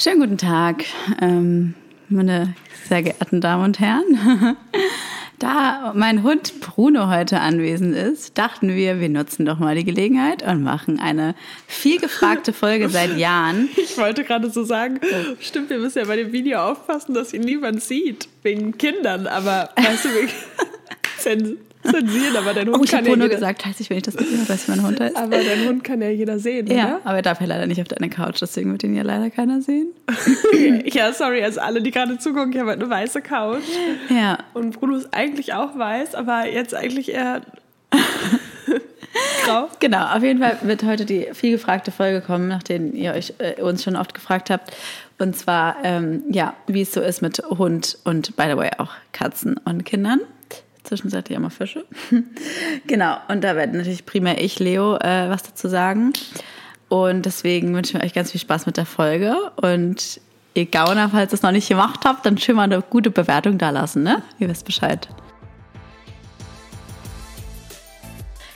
Schönen guten Tag, ähm, meine sehr geehrten Damen und Herren. Da mein Hund Bruno heute anwesend ist, dachten wir, wir nutzen doch mal die Gelegenheit und machen eine viel gefragte Folge seit Jahren. Ich wollte gerade so sagen, stimmt, wir müssen ja bei dem Video aufpassen, dass ihn niemand sieht, wegen Kindern, aber weißt du, wegen zensieren, aber dein Hund oh, ich kann ja nur gesagt, heißt ich, wenn ich das gesehen weiß, wie mein Hund heißt. Aber dein Hund kann ja jeder sehen, ja, oder? aber er darf ja leider nicht auf deine Couch, deswegen wird ihn ja leider keiner sehen. ja, sorry, also alle, die gerade zugucken, ich habe halt eine weiße Couch. Ja. Und Bruno ist eigentlich auch weiß, aber jetzt eigentlich eher grau. Genau, auf jeden Fall wird heute die viel gefragte Folge kommen, nachdem ihr euch äh, uns schon oft gefragt habt. Und zwar, ähm, ja, wie es so ist mit Hund und, by the way, auch Katzen und Kindern zwischenzeitlich auch mal Fische. genau, und da werde natürlich primär ich, Leo, äh, was dazu sagen. Und deswegen wünschen wir euch ganz viel Spaß mit der Folge. Und ihr Gauner, falls ihr es noch nicht gemacht habt, dann schön mal eine gute Bewertung da lassen, ne? Ihr wisst Bescheid.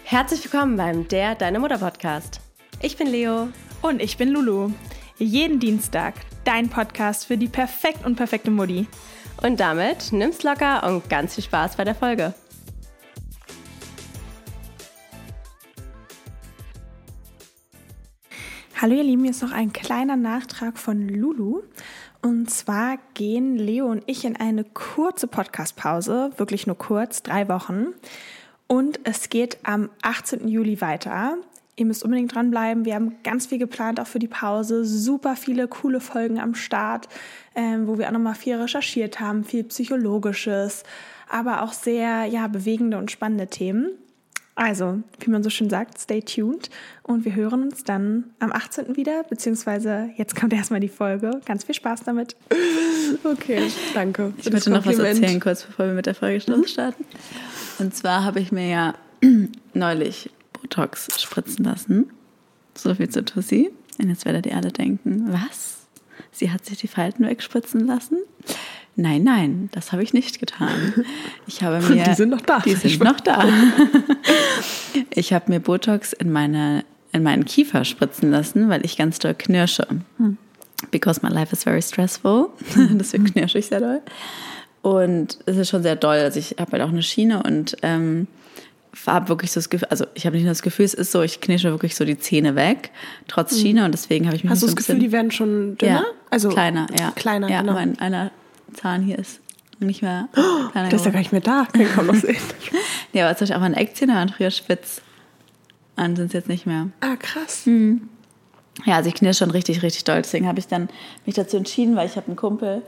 Herzlich willkommen beim Der Deine Mutter Podcast. Ich bin Leo. Und ich bin Lulu. Jeden Dienstag dein Podcast für die perfekt und perfekte Mutti. Und damit nimm's locker und ganz viel Spaß bei der Folge. Hallo ihr Lieben, hier ist noch ein kleiner Nachtrag von Lulu. Und zwar gehen Leo und ich in eine kurze Podcast-Pause, wirklich nur kurz, drei Wochen. Und es geht am 18. Juli weiter. Ihr müsst unbedingt dranbleiben. Wir haben ganz viel geplant, auch für die Pause. Super viele coole Folgen am Start, ähm, wo wir auch nochmal viel recherchiert haben, viel Psychologisches, aber auch sehr ja, bewegende und spannende Themen. Also, wie man so schön sagt, stay tuned und wir hören uns dann am 18. wieder, beziehungsweise jetzt kommt erstmal die Folge. Ganz viel Spaß damit. Okay, danke. Ich möchte noch was erzählen, kurz bevor wir mit der Folge starten. Und zwar habe ich mir ja neulich Botox spritzen lassen. So viel zu Tussi. Und jetzt werdet ihr alle denken, was? Sie hat sich die Falten wegspritzen lassen? Nein, nein, das habe ich nicht getan. Ich habe mir, die sind noch da. Die sind noch da. Ich habe mir Botox in, meine, in meinen Kiefer spritzen lassen, weil ich ganz doll knirsche. Because my life is very stressful. Deswegen knirsche ich sehr doll. Und es ist schon sehr doll. Also ich habe halt auch eine Schiene und ähm, habe wirklich so das Gefühl, also ich habe nicht nur das Gefühl, es ist so, ich knische wirklich so die Zähne weg, trotz Schiene und deswegen habe ich mich Hast du das Gefühl, die werden schon dünner? Ja, also kleiner, ja. Kleiner, ja, genau. mein einer Zahn hier ist nicht mehr oh, kleiner Der ist ja gar nicht mehr da, kann ich kaum noch sehen. ja, aber zum Beispiel auch meine Eckzähne waren früher spitz und sind es jetzt nicht mehr. Ah, krass. Mhm. Ja, also ich knirsche schon richtig, richtig doll. Deswegen habe ich dann mich dazu entschieden, weil ich habe einen Kumpel,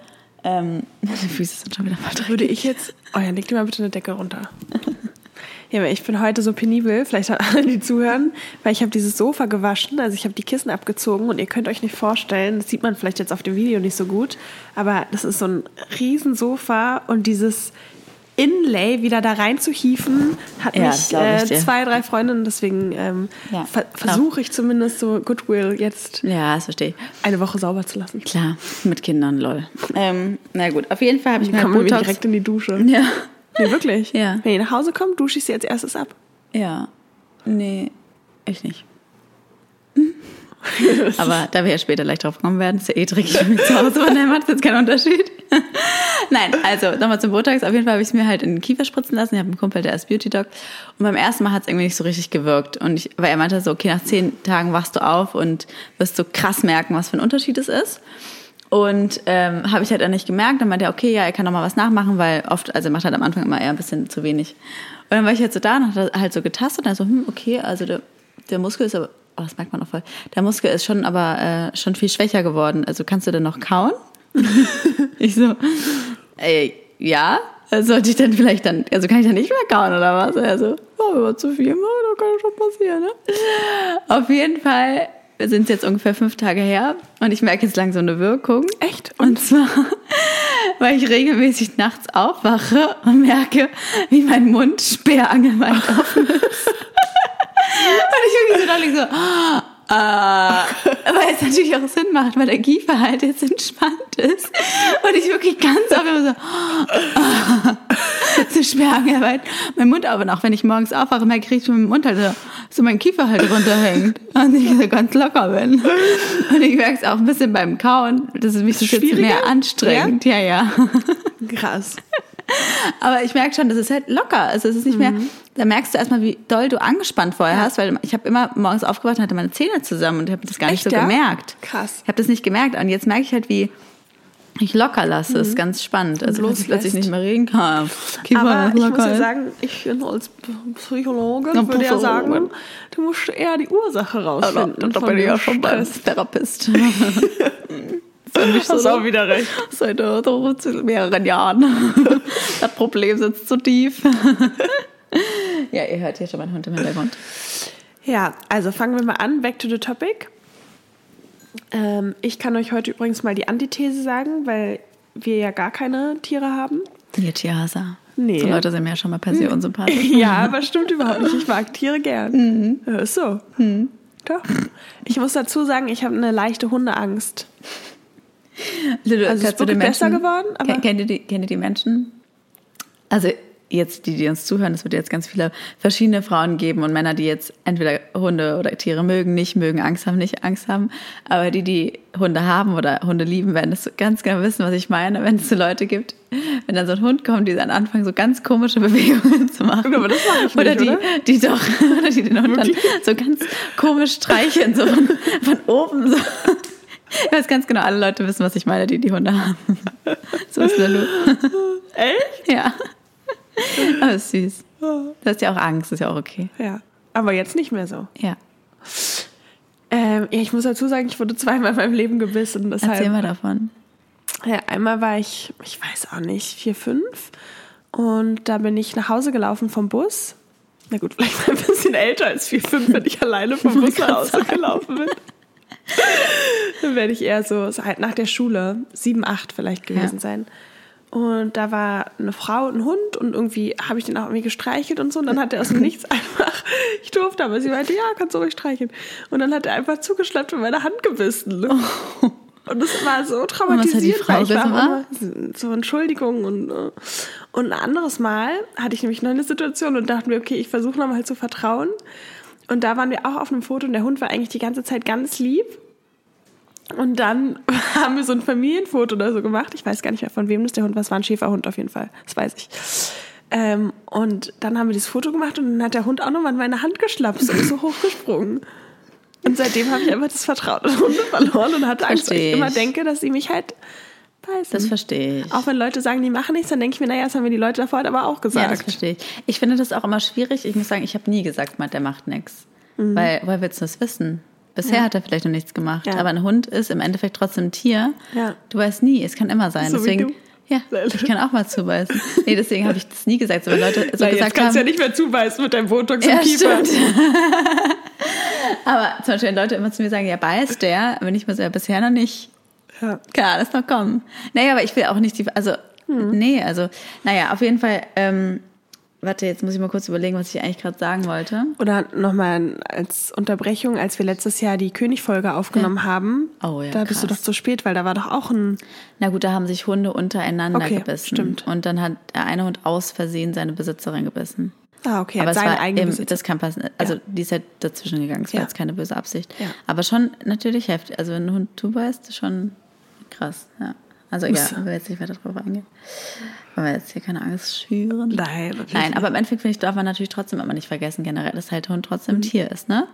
ähm, meine Füße sind schon wieder mal dreckig. Würde ich jetzt, oh ja, leg dir mal bitte eine Decke runter. Ja, aber ich bin heute so penibel, vielleicht an alle, die zuhören, weil ich habe dieses Sofa gewaschen, also ich habe die Kissen abgezogen und ihr könnt euch nicht vorstellen, das sieht man vielleicht jetzt auf dem Video nicht so gut, aber das ist so ein Riesensofa und dieses Inlay wieder da reinzuhieven, hat Ja, mich äh, zwei, drei Freundinnen, deswegen ähm, Ja, ver klar. versuche ich zumindest so Goodwill jetzt Ja, das verstehe eine Woche sauber zu lassen. Klar, mit Kindern, lol. Ähm, na gut, auf jeden Fall habe ich mir Botox. direkt in die Dusche. ja. Nee, wirklich? Ja. Wenn ihr nach Hause kommt, dusche ich sie als erstes ab. Ja. Nee, ich nicht. Aber da wir ja später gleich drauf kommen werden, ist ja eh dreckig mich zu Hause, von daher macht jetzt keinen Unterschied. Nein, also nochmal zum Botox. Auf jeden Fall habe ich es mir halt in den Kiefer spritzen lassen. Ich habe einen Kumpel, der ist Beauty Doc. Und beim ersten Mal hat es irgendwie nicht so richtig gewirkt. Und ich, weil er meinte so, okay, nach zehn Tagen wachst du auf und wirst so krass merken, was für ein Unterschied es ist. Und ähm, habe ich halt auch nicht gemerkt. Dann meinte er, okay, ja, er kann noch mal was nachmachen, weil oft, also er macht halt am Anfang immer eher ein bisschen zu wenig. Und dann war ich halt so da und hat halt so getastet und dann so, hm, okay, also der, der Muskel ist aber, oh, das merkt man auch voll, der Muskel ist schon aber äh, schon viel schwächer geworden. Also kannst du denn noch kauen? ich so, ey, ja, Also sollte ich dann vielleicht dann, also kann ich dann nicht mehr kauen oder was? Also, oh, wenn man zu viel macht, dann kann das schon passieren, ne? Auf jeden Fall sind es jetzt ungefähr fünf Tage her und ich merke jetzt langsam eine Wirkung. Echt? Und zwar, weil ich regelmäßig nachts aufwache und merke, wie mein Mund sperrangelweit offen ist. und ich wirklich so deutlich so, äh, weil es natürlich auch Sinn macht, weil der Kiefer halt jetzt entspannt ist. Und ich wirklich ganz oft immer so, so sperrangelweit mein Mund auf. Und auch wenn ich morgens aufwache, merke ich wie mein Mund halt so, so mein Kiefer halt runterhängt und ich so ganz locker bin. Und ich merke es auch ein bisschen beim Kauen, dass es mich so jetzt mehr anstrengend. Ja, ja. Krass. Aber ich merke schon, das ist halt locker. Also es ist nicht mehr, Mhm. da merkst du erstmal, wie doll du angespannt vorher hast, weil ich habe immer morgens aufgewacht und hatte meine Zähne zusammen und ich habe das gar nicht Echt, so ja? gemerkt. Krass. Ich habe das nicht gemerkt und jetzt merke ich halt, wie ich locker lasse. Das ist ganz spannend. Also dass ich plötzlich Mhm. nicht mehr reden kann. Kiefer Aber ich muss ja ist. sagen, ich als Psychologe Ja, würde ja sagen, du musst eher die Ursache rausfinden. da bin ich ja schon beim. Therapist. Ist nicht Hast so, auch wieder recht. Seit äh, mehreren Jahren. Das Problem sitzt zu tief. Ja, ihr hört hier schon meinen Hund im Hintergrund. Ja, also fangen wir mal an. Back to the topic. Ähm, ich kann euch heute übrigens mal die Antithese sagen, weil wir ja gar keine Tiere haben. Ihr Tierhasser. Nee. So Leute sind mir ja schon mal per se unsympathisch. Ja, aber stimmt überhaupt nicht. Ich mag Tiere gern. Ja, ist so. Doch. Ich muss dazu sagen, ich habe eine leichte Hundeangst. Also, Also es ist wirklich besser geworden, aber- Ken- Kennt ihr, die, kennt ihr die Menschen? Also jetzt, die, die uns zuhören, es wird jetzt ganz viele verschiedene Frauen geben und Männer, die jetzt entweder Hunde oder Tiere mögen, nicht mögen, Angst haben, nicht Angst haben. Aber die, die Hunde haben oder Hunde lieben, werden das ganz genau wissen, was ich meine, wenn es so Leute gibt, wenn dann so ein Hund kommt, die dann anfangen, so ganz komische Bewegungen zu machen. Aber das mach ich oder nicht, die, oder? die doch, oder die den Hund dann so ganz komisch streicheln, so von, von oben so. Ich weiß ganz genau, alle Leute wissen, was ich meine, die die Hunde haben. So ist Lulu. Echt? Ja. Aber ist süß. Du hast ja auch Angst, ist ja auch okay. Ja. Aber jetzt nicht mehr so. Ja. Ähm, ja, ich muss dazu sagen, ich wurde zweimal in meinem Leben gebissen. Deshalb, Erzähl mal davon. Ja, einmal war ich, ich weiß auch nicht, vier, fünf. Und da bin ich nach Hause gelaufen vom Bus. Na gut, vielleicht war ich ein bisschen älter als vier, fünf, wenn ich alleine vom Bus nach Hause gelaufen bin. Dann werde ich eher so, halt nach der Schule, sieben, acht vielleicht gewesen Ja. sein. Und da war eine Frau und ein Hund und irgendwie habe ich den auch irgendwie gestreichelt und so. Und dann hat er aus dem Nichts einfach, ich durfte, aber sie meinte, ja, kannst du ruhig streicheln. Und dann hat er einfach zugeschleppt und meine Hand gebissen. Und das war so traumatisierend. Weil ich war immer so Entschuldigung und, äh, und ein anderes Mal hatte ich nämlich noch eine Situation und dachte mir, okay, ich versuche nochmal zu vertrauen. Und da waren wir auch auf einem Foto und der Hund war eigentlich die ganze Zeit ganz lieb. Und dann haben wir so ein Familienfoto oder so gemacht. Ich weiß gar nicht mehr von wem das der Hund war. Es war ein Schäferhund auf jeden Fall. Das weiß ich. Ähm, und dann haben wir das Foto gemacht und dann hat der Hund auch nochmal in meine Hand geschlappt und ist so hochgesprungen. Und seitdem habe ich einfach das Vertrauen in Hunde verloren und hatte Angst, weil Versteh ich immer denke, dass sie mich halt beißen. Das verstehe ich. Auch wenn Leute sagen, die machen nichts, dann denke ich mir, naja, das haben mir die Leute davor halt aber auch Ja, gesagt. das verstehe ich. Ich finde das auch immer schwierig. Ich muss sagen, ich habe nie gesagt, der macht nichts. Weil, woher willst du das wissen? Bisher hat er vielleicht noch nichts gemacht. Ja. Aber ein Hund ist im Endeffekt trotzdem ein Tier. Ja. Du weißt nie, es kann immer sein. So deswegen, ja, ich kann auch mal zubeißen. Nee, deswegen habe ich das nie gesagt. So, wenn Leute so Na, jetzt gesagt kannst haben, du ja nicht mehr zubeißen mit deinem Botox Ja, im Kiefer. Aber zum Beispiel, wenn Leute immer zu mir sagen, ja, beißt der, wenn ich mir so, ja, bisher noch nicht. Ja. Kann alles noch kommen. Naja, aber ich will auch nicht die, also, Hm. nee, also, naja, auf jeden Fall, ähm, warte, jetzt muss ich mal kurz überlegen, was ich eigentlich gerade sagen wollte. Oder nochmal als Unterbrechung, als wir letztes Jahr die König-Folge aufgenommen haben, Oh ja, da bist du krass. doch zu spät, weil da war doch auch ein. Na gut, da haben sich Hunde untereinander Okay, gebissen. stimmt. Und dann hat der eine Hund aus Versehen seine Besitzerin gebissen. Ah, okay, aber hat es seine war eigene eben, das kann passen. Also die ist halt dazwischen gegangen. Es war Ja. jetzt keine böse Absicht. Ja. Aber schon natürlich heftig. Also wenn ein Hund zubeißt, schon krass. Ja. Also ja, ich will jetzt nicht weiter drauf eingehen. Wollen wir jetzt hier keine Angst schüren? Nein, Nein, aber im Endeffekt finde ich, darf man natürlich trotzdem immer nicht vergessen, generell, dass halt der Hund trotzdem ein Tier ist, ne?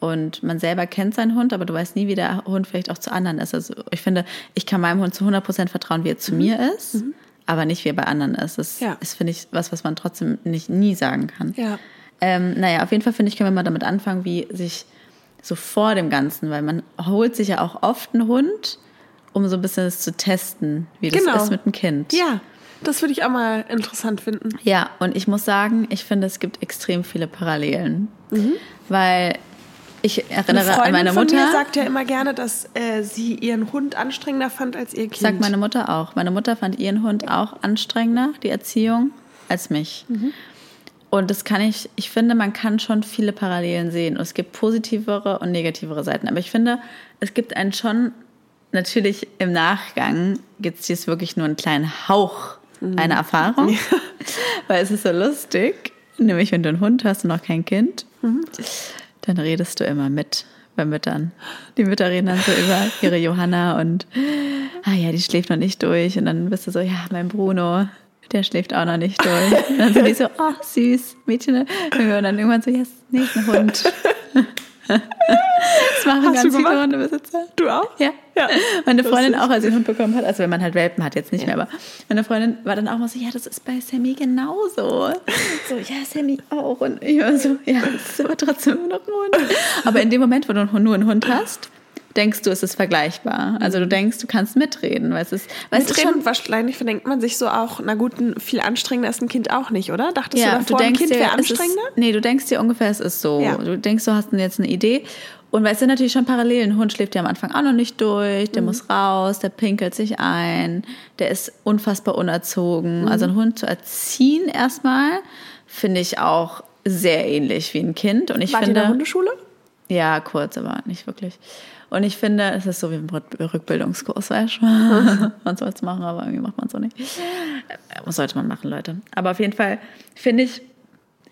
Und man selber kennt seinen Hund, aber du weißt nie, wie der Hund vielleicht auch zu anderen ist. Also ich finde, ich kann meinem Hund zu 100% vertrauen, wie er zu mir ist, aber nicht, wie er bei anderen ist. Das Ja. ist, finde ich, was, was man trotzdem nicht nie sagen kann. Ja. Ähm, naja, auf jeden Fall finde ich, können wir mal damit anfangen, wie sich so vor dem Ganzen, weil man holt sich ja auch oft einen Hund, um so ein bisschen das zu testen, wie das Genau. ist mit einem Kind. Ja, das würde ich auch mal interessant finden. Ja, und ich muss sagen, ich finde, es gibt extrem viele Parallelen. Weil ich erinnere an meine von Mutter. mir sagt ja immer gerne, dass äh, sie ihren Hund anstrengender fand als ihr Kind. Sagt meine Mutter auch. Meine Mutter fand ihren Hund auch anstrengender, die Erziehung, als mich. Mhm. Und das kann ich, ich finde, man kann schon viele Parallelen sehen. Und es gibt positivere und negativere Seiten. Aber ich finde, es gibt einen schon, natürlich im Nachgang gibt es jetzt wirklich nur einen kleinen Hauch Mhm. einer Erfahrung. Weil es ist so lustig. Nämlich, wenn du einen Hund hast und noch kein Kind, Mhm. dann redest du immer mit bei Müttern. Die Mütter reden dann so über ihre Johanna und ah ja, die schläft noch nicht durch. Und dann bist du so, ja, mein Bruno, der schläft auch noch nicht durch. Und dann sind die so, ach süß, Mädchen. Und dann irgendwann so, yes, nee, ist ein Hund. Das machen Hast ganz viele? Hundebesitzer. Du auch? Ja. Ja. Meine Freundin auch, als sie einen Hund bekommen hat, also wenn man halt Welpen hat, jetzt nicht mehr, aber meine Freundin war dann auch mal so, ja, das ist bei Sammy genauso. So, ja, Sammy auch. Und ich war so, ja, das ist aber trotzdem immer noch ein Hund. Aber in dem Moment, wo du nur einen Hund hast, denkst du, es ist vergleichbar. Also du denkst, du kannst mitreden, weil es ist, weil es ist Mitreden schon und wahrscheinlich verdenkt man sich so auch, na gut, ein viel anstrengender ist ein Kind auch nicht, oder? Dachtest du ja, davor, du denkst ein Kind wäre es ist, anstrengender? nee, du denkst dir ungefähr, es ist so. Ja. Du denkst, du hast jetzt eine Idee. Und weil es sind natürlich schon Parallelen. Ein Hund schläft ja am Anfang auch noch nicht durch, Mhm. der muss raus, der pinkelt sich ein, der ist unfassbar unerzogen. Mhm. Also einen Hund zu erziehen erstmal, finde ich auch sehr ähnlich wie ein Kind. Und ich Wart ihr in finde, der Hundeschule? ja, kurz, aber nicht wirklich. Und ich finde, es ist so wie ein Rück- Rückbildungskurs, weißt du? man soll es machen, aber irgendwie macht man es auch nicht. Was sollte man machen, Leute? Aber auf jeden Fall, finde ich,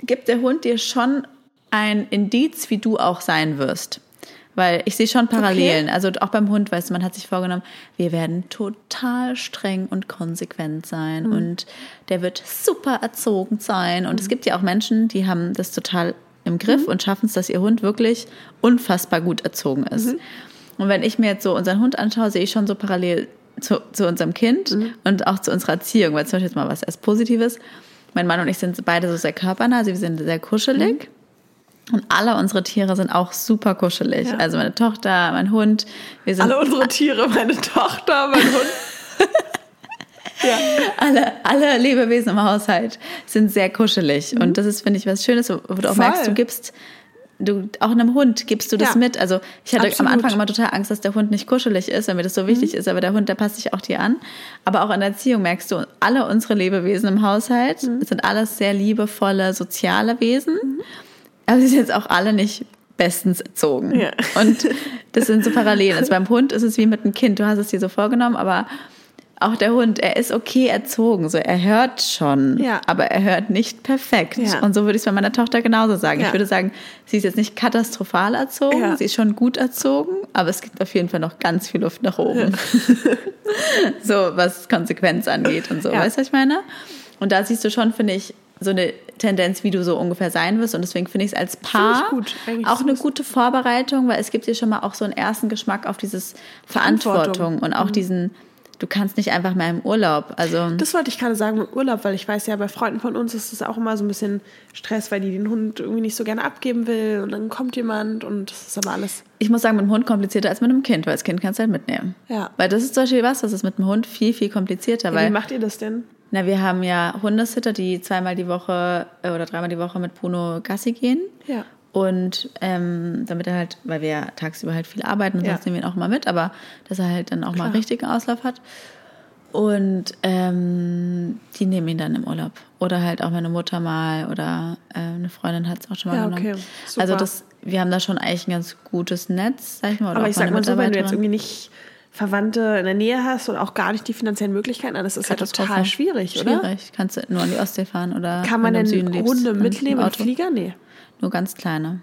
gibt der Hund dir schon ein Indiz, wie du auch sein wirst. Weil ich sehe schon Parallelen. Also auch beim Hund, weißt du, man hat sich vorgenommen, wir werden total streng und konsequent sein und der wird super erzogen sein. Und es gibt ja auch Menschen, die haben das total im Griff und schaffen es, dass ihr Hund wirklich unfassbar gut erzogen ist. Und wenn ich mir jetzt so unseren Hund anschaue, sehe ich schon so parallel zu, zu unserem Kind und auch zu unserer Erziehung. Weil zum Beispiel jetzt mal was erst Positives. Mein Mann und ich sind beide so sehr körpernah, also wir sind sehr kuschelig. Und alle unsere Tiere sind auch super kuschelig. Ja. Also meine Tochter, mein Hund. Wir sind Alle unsere Tiere, meine Tochter, mein Hund. ja. alle, alle Lebewesen im Haushalt sind sehr kuschelig. Und das ist, finde ich, was Schönes, wo du auch Voll. merkst, du gibst, du, auch einem Hund gibst du das Ja. mit. Also ich hatte Absolut. am Anfang immer total Angst, dass der Hund nicht kuschelig ist, weil mir das so wichtig ist. Aber der Hund, der passt sich auch dir an. Aber auch in der Erziehung merkst du, alle unsere Lebewesen im Haushalt sind alles sehr liebevolle, soziale Wesen. Aber sie sind jetzt auch alle nicht bestens erzogen. Ja. Und das sind so Parallelen. Also beim Hund ist es wie mit einem Kind. Du hast es dir so vorgenommen, aber auch der Hund, er ist okay erzogen. So, er hört schon, Ja. aber er hört nicht perfekt. Ja. Und so würde ich es bei meiner Tochter genauso sagen. Ja. Ich würde sagen, sie ist jetzt nicht katastrophal erzogen, sie ist schon gut erzogen, aber es gibt auf jeden Fall noch ganz viel Luft nach oben. so, was Konsequenz angeht und so. Weißt du, was ich meine? Und da siehst du schon, finde ich, so eine Tendenz, wie du so ungefähr sein wirst. Und deswegen finde ich es als Paar gut. Auch eine gute Vorbereitung, weil es gibt dir schon mal auch so einen ersten Geschmack auf dieses Verantwortung, Verantwortung. und auch diesen, du kannst nicht einfach mehr im Urlaub. Also Das wollte ich gerade sagen mit Urlaub, weil ich weiß ja, bei Freunden von uns ist es auch immer so ein bisschen Stress, weil die den Hund irgendwie nicht so gerne abgeben will und dann kommt jemand und das ist aber alles. ich muss sagen, mit dem Hund komplizierter als mit einem Kind, weil das Kind kannst du halt mitnehmen. Ja. Weil das ist zum Beispiel was, das ist mit dem Hund viel, viel komplizierter. Ja, weil wie macht ihr das denn? Na, wir haben ja Hundesitter, die zweimal die Woche äh, oder dreimal die Woche mit Bruno Gassi gehen. Ja. Und ähm, damit er halt, weil wir ja tagsüber halt viel arbeiten und Ja. sonst nehmen wir ihn auch mal mit, aber dass er halt dann auch mal Klar. richtigen Auslauf hat. Und ähm, die nehmen ihn dann im Urlaub. Oder halt auch meine Mutter mal oder äh, eine Freundin hat es auch schon mal Ja, genommen. okay. Super. Also das, wir haben da schon eigentlich ein ganz gutes Netz, sag ich mal. Oder Aber ich sag mal so, wenn du jetzt irgendwie nicht Verwandte in der Nähe hast und auch gar nicht die finanziellen Möglichkeiten, dann ist das ja total Katastrophe. schwierig, oder? Schwierig. Kannst du nur an die Ostsee fahren oder Kann man denn Hunde im mitnehmen im. Flieger? Nee. Nur ganz kleine.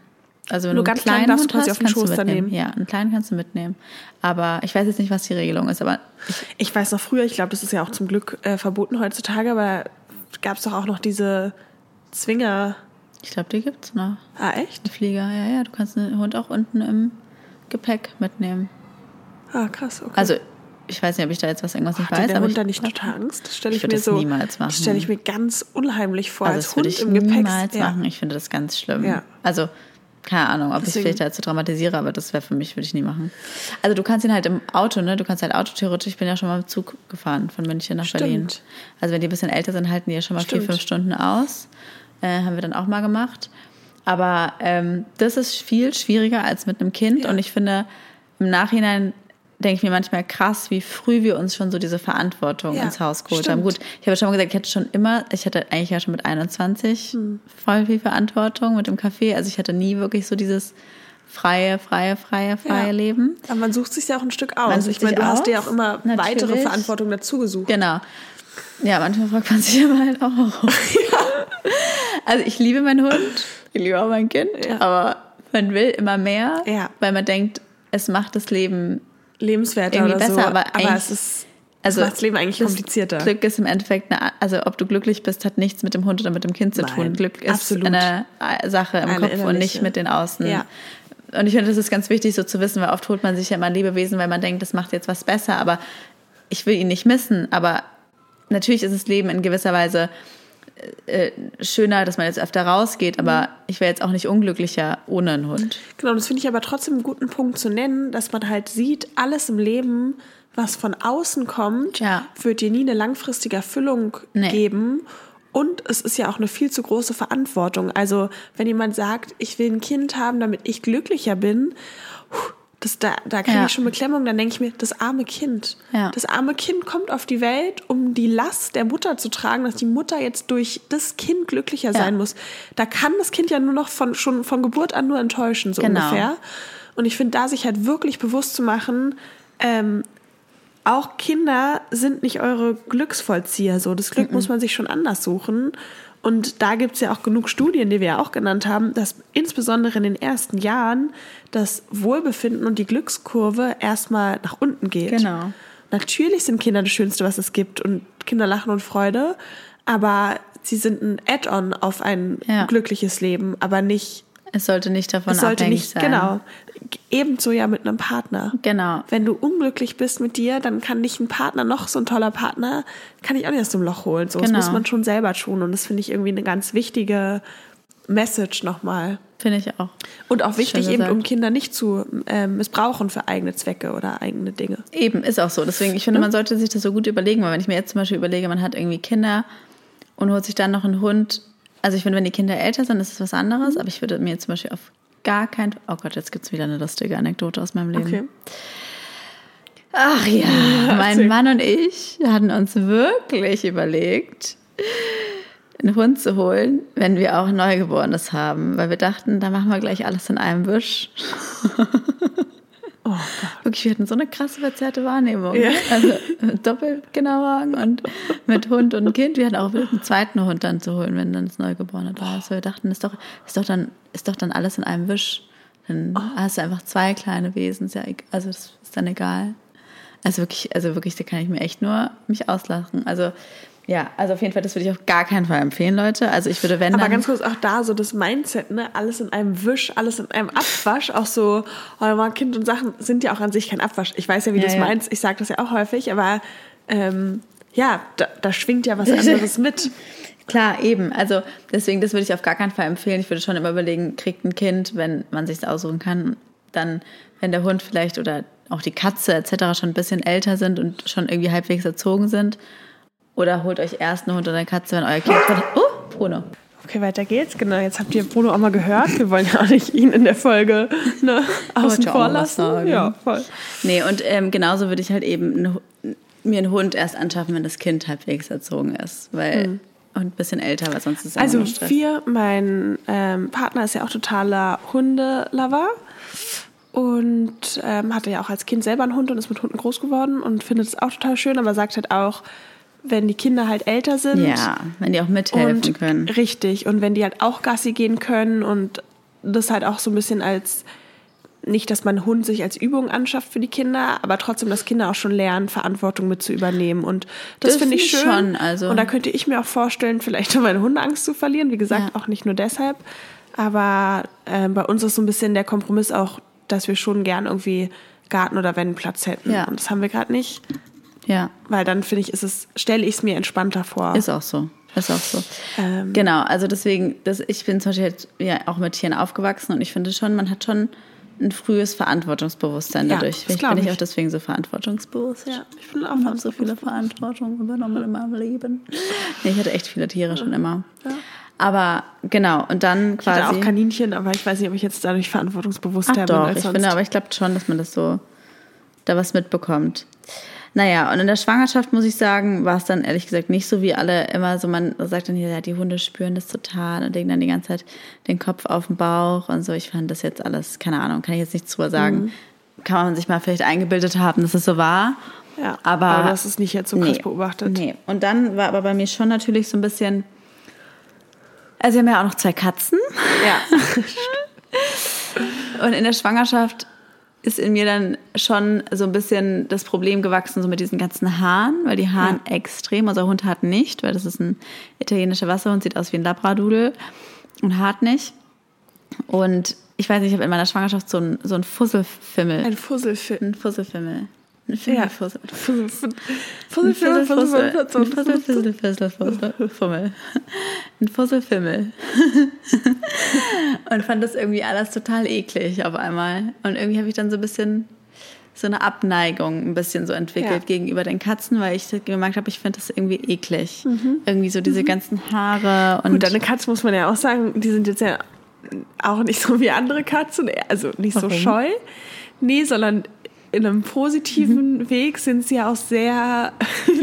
Also wenn Nur du einen ganz klein kleinen darfst Hund du quasi hast, auf den kannst du Schoß dann mitnehmen. nehmen. Ja, einen kleinen kannst du mitnehmen. Aber ich weiß jetzt nicht, was die Regelung ist, aber Ich weiß noch früher, ich glaube, das ist ja auch zum Glück äh, verboten heutzutage, aber gab es doch auch noch diese Zwinger. ich glaube, die gibt's noch. Ah, echt? Die Flieger, ja, ja. Du kannst den Hund auch unten im Gepäck mitnehmen. Ah, krass, okay. Also ich weiß nicht, ob ich da jetzt was irgendwas nicht Hatte weiß, der aber Hund ich, da nicht total Angst? Das stelle ich ich, mir das so. niemals machen. Das stelle ich mir ganz unheimlich vor, also als das Hund würde ich im Gepäck. niemals ja. machen. Ich finde das ganz schlimm. Ja. Also keine Ahnung, ob ich Deswegen- vielleicht dazu dramatisiere, aber das wäre für mich, würde ich nie machen. Also du kannst ihn halt im Auto, ne? Du kannst halt Auto theoretisch, ich bin ja schon mal im Zug gefahren von München nach Stimmt. Berlin. Also wenn die ein bisschen älter sind, halten die ja schon mal Stimmt. vier, fünf Stunden aus. Äh, haben wir dann auch mal gemacht. Aber ähm, das ist viel schwieriger als mit einem Kind. Ja. Und ich finde, im Nachhinein denke ich mir manchmal krass, wie früh wir uns schon so diese Verantwortung Ja, ins Haus geholt stimmt. haben. Gut, ich habe schon mal gesagt, ich hatte schon immer, ich hatte eigentlich ja schon mit 21 Hm. voll viel Verantwortung mit dem Café. Also ich hatte nie wirklich so dieses freie, freie, freie, freie Ja. Leben. Aber man sucht sich ja auch ein Stück aus. Ich meine, du hast dir aus, auch immer weitere natürlich. Verantwortung dazu gesucht. Genau. Ja, manchmal fragt man sich aber halt auch. Also ich liebe meinen Hund, ich liebe auch mein Kind, Ja. aber man will immer mehr, Ja. weil man denkt, es macht das Leben Lebenswerter irgendwie oder besser, so. aber eigentlich- es ist, also macht das Leben eigentlich komplizierter. Glück ist im Endeffekt, eine, also ob du glücklich bist, hat nichts mit dem Hund oder mit dem Kind zu Nein, tun. Glück ist absolut. eine Sache im Eine Kopf und innerliche. nicht mit den Außen. Ja. Und ich finde, das ist ganz wichtig, so zu wissen, weil oft holt man sich ja immer Lebewesen, weil man denkt, das macht jetzt was besser, aber ich will ihn nicht missen. Aber natürlich ist das Leben in gewisser Weise äh, schöner, dass man jetzt öfter rausgeht, aber ich wäre jetzt auch nicht unglücklicher ohne einen Hund. Genau, das finde ich aber trotzdem einen guten Punkt zu nennen, dass man halt sieht, alles im Leben, was von außen kommt, Ja. wird dir nie eine langfristige Erfüllung Nee. geben. Und es ist ja auch eine viel zu große Verantwortung. Also, wenn jemand sagt, ich will ein Kind haben, damit ich glücklicher bin, puh, das, da, da kriege Ja. ich schon Beklemmung. Dann denke ich mir, das arme Kind. Ja. Das arme Kind kommt auf die Welt, um die Last der Mutter zu tragen, dass die Mutter jetzt durch das Kind glücklicher Ja. sein muss. Da kann das Kind ja nur noch von, schon von Geburt an nur enttäuschen, so Genau. ungefähr. Und ich finde, da sich halt wirklich bewusst zu machen, ähm, auch Kinder sind nicht eure Glücksvollzieher. So, das Glück muss man sich schon anders suchen. Und da gibt es ja auch genug Studien, die wir ja auch genannt haben, dass insbesondere in den ersten Jahren das Wohlbefinden und die Glückskurve erstmal nach unten geht. Genau. Natürlich sind Kinder das Schönste, was es gibt und Kinder lachen und Freude, aber sie sind ein Add-on auf ein Ja. glückliches Leben, aber nicht, Es sollte nicht davon es sollte abhängig nicht, sein. genau. Ebenso ja mit einem Partner. Genau. Wenn du unglücklich bist mit dir, dann kann dich ein Partner, noch so ein toller Partner, kann ich auch nicht aus dem Loch holen. So, Das Genau. muss man schon selber tun. Und das finde ich irgendwie eine ganz wichtige Message nochmal. Finde ich auch. Und auch wichtig, eben um Kinder nicht zu äh, missbrauchen für eigene Zwecke oder eigene Dinge. Eben, ist auch so. Deswegen, ich finde, man sollte sich das so gut überlegen, weil wenn ich mir jetzt zum Beispiel überlege, man hat irgendwie Kinder und holt sich dann noch einen Hund. Also ich finde, wenn die Kinder älter sind, ist es was anderes, aber ich würde mir zum Beispiel auf gar kein... Oh Gott, jetzt gibt es wieder eine lustige Anekdote aus meinem Leben. Okay. Ach ja, mein erzähl. Mann und ich hatten uns wirklich überlegt, einen Hund zu holen, wenn wir auch ein Neugeborenes haben, weil wir dachten, da machen wir gleich alles in einem Wisch. Oh Gott. Wirklich, wir hatten so eine krasse verzerrte Wahrnehmung. Ja. Also mit Doppelkinderwagen und mit Hund und Kind. Wir hatten auch einen zweiten Hund dann zu holen, wenn dann das Neugeborene da ist. Wir dachten, ist doch, ist doch, dann, ist doch dann alles in einem Wisch. Dann hast du einfach zwei kleine Wesen. Ist ja, also das ist dann egal. Also wirklich, also wirklich, da kann ich mir echt nur mich auslachen. Also ja, also auf jeden Fall, das würde ich auf gar keinen Fall empfehlen, Leute. Also ich würde, wenn Aber ganz kurz auch da so das Mindset, ne? Alles in einem Wisch, alles in einem Abwasch, auch so, oh, Kind und Sachen sind ja auch an sich kein Abwasch. Ich weiß ja, wie Ja, du es ja. meinst. Ich sage das ja auch häufig, aber ähm, ja, da, da schwingt ja was anderes mit. Klar, eben. Also deswegen, das würde ich auf gar keinen Fall empfehlen. Ich würde schon immer überlegen, kriegt ein Kind, wenn man sich aussuchen kann, dann, wenn der Hund vielleicht oder auch die Katze etc. schon ein bisschen älter sind und schon irgendwie halbwegs erzogen sind. Oder holt euch erst einen Hund oder eine Katze, wenn euer Kind. Oh, Bruno. Okay, weiter geht's. Genau, jetzt habt ihr Bruno auch mal gehört. Wir wollen ja auch nicht ihn in der Folge ne, außen vor lassen. Ja, voll. Nee, und ähm, genauso würde ich halt eben einen mir einen Hund erst anschaffen, wenn das Kind halbwegs erzogen ist. Weil, und ein bisschen älter, weil sonst ist es Mhm. Also wir, mein ähm, Partner ist ja auch totaler Hundelover und ähm, hatte ja auch als Kind selber einen Hund und ist mit Hunden groß geworden und findet es auch total schön, aber sagt halt auch, wenn die Kinder halt älter sind Ja, wenn die auch mithelfen und können. richtig und wenn die halt auch Gassi gehen können und das halt auch so ein bisschen als nicht, dass man Hund sich als Übung anschafft für die Kinder, aber trotzdem, dass Kinder auch schon lernen, Verantwortung mit zu übernehmen. Und das, Das finde ich schön. schon, also- Und da könnte ich mir auch vorstellen, vielleicht meine Hundeangst zu verlieren. Wie gesagt, Ja. auch nicht nur deshalb. Aber äh, bei uns ist so ein bisschen der Kompromiss auch, dass wir schon gern irgendwie Garten oder Wendenplatz hätten. Ja. Und das haben wir gerade nicht, Ja. weil dann finde ich, ist es, stelle ich es mir entspannter vor. Ist auch so. Ist auch so. Ähm. genau, also deswegen, das, ich bin zum Beispiel jetzt, ja, auch mit Tieren aufgewachsen und ich finde schon, man hat schon ein frühes Verantwortungsbewusstsein Ja, dadurch. Vielleicht glaub bin ich ich. auch deswegen so verantwortungsbewusst. Ja, ich bin auch habe so viele Verantwortung übernommen in meinem Leben. Nee, ich hatte echt viele Tiere schon immer. Aber genau, und dann Ich hatte quasi. auch Kaninchen, aber ich weiß nicht, ob ich jetzt dadurch verantwortungsbewusster Ach bin doch, als ich sonst. finde, aber ich glaube schon, dass man das so da was mitbekommt. Naja, und in der Schwangerschaft muss ich sagen, war es dann ehrlich gesagt nicht so wie alle immer so, man sagt dann hier, ja, die Hunde spüren das total und legen dann die ganze Zeit den Kopf auf den Bauch und so. Ich fand das jetzt alles, keine Ahnung, kann ich jetzt nichts drüber sagen. Kann man sich mal vielleicht eingebildet haben, dass es so war. ja, aber, aber das ist nicht jetzt so krass nee, beobachtet. Nee. Und dann war aber bei mir schon natürlich so ein bisschen, Also wir haben ja auch noch zwei Katzen. Ja. Und in der Schwangerschaft ist in mir dann schon so ein bisschen das Problem gewachsen, so mit diesen ganzen Haaren, weil die Haaren extrem, unser Hund hat nicht, weil das ist ein italienischer Wasserhund, sieht aus wie ein Labradudel und hart nicht. Und ich weiß nicht, ich habe in meiner Schwangerschaft so ein, so ein Fusselfimmel. Ein Fusselfilm. Ein Fusselfimmel. Ein Ja. Fimmelfussel. Fusselfilm. Ein Fusselfilm. Fusselfussel. Ein. Fusselfimmel. Fusselfimmel. Ein Fusselfimmel. Und fand das irgendwie alles total eklig auf einmal. Und irgendwie habe ich dann so ein bisschen so eine Abneigung ein bisschen so entwickelt Ja. gemerkt habe, ich weil ich gemerkt habe, ich finde das irgendwie eklig. Irgendwie so diese ganzen Haare und Gut, deine Katzen muss man ja auch sagen, die sind jetzt ja auch nicht so wie andere Katzen, also nicht so Warum? scheu. Nee, sondern in einem positiven Weg sind sie ja auch sehr,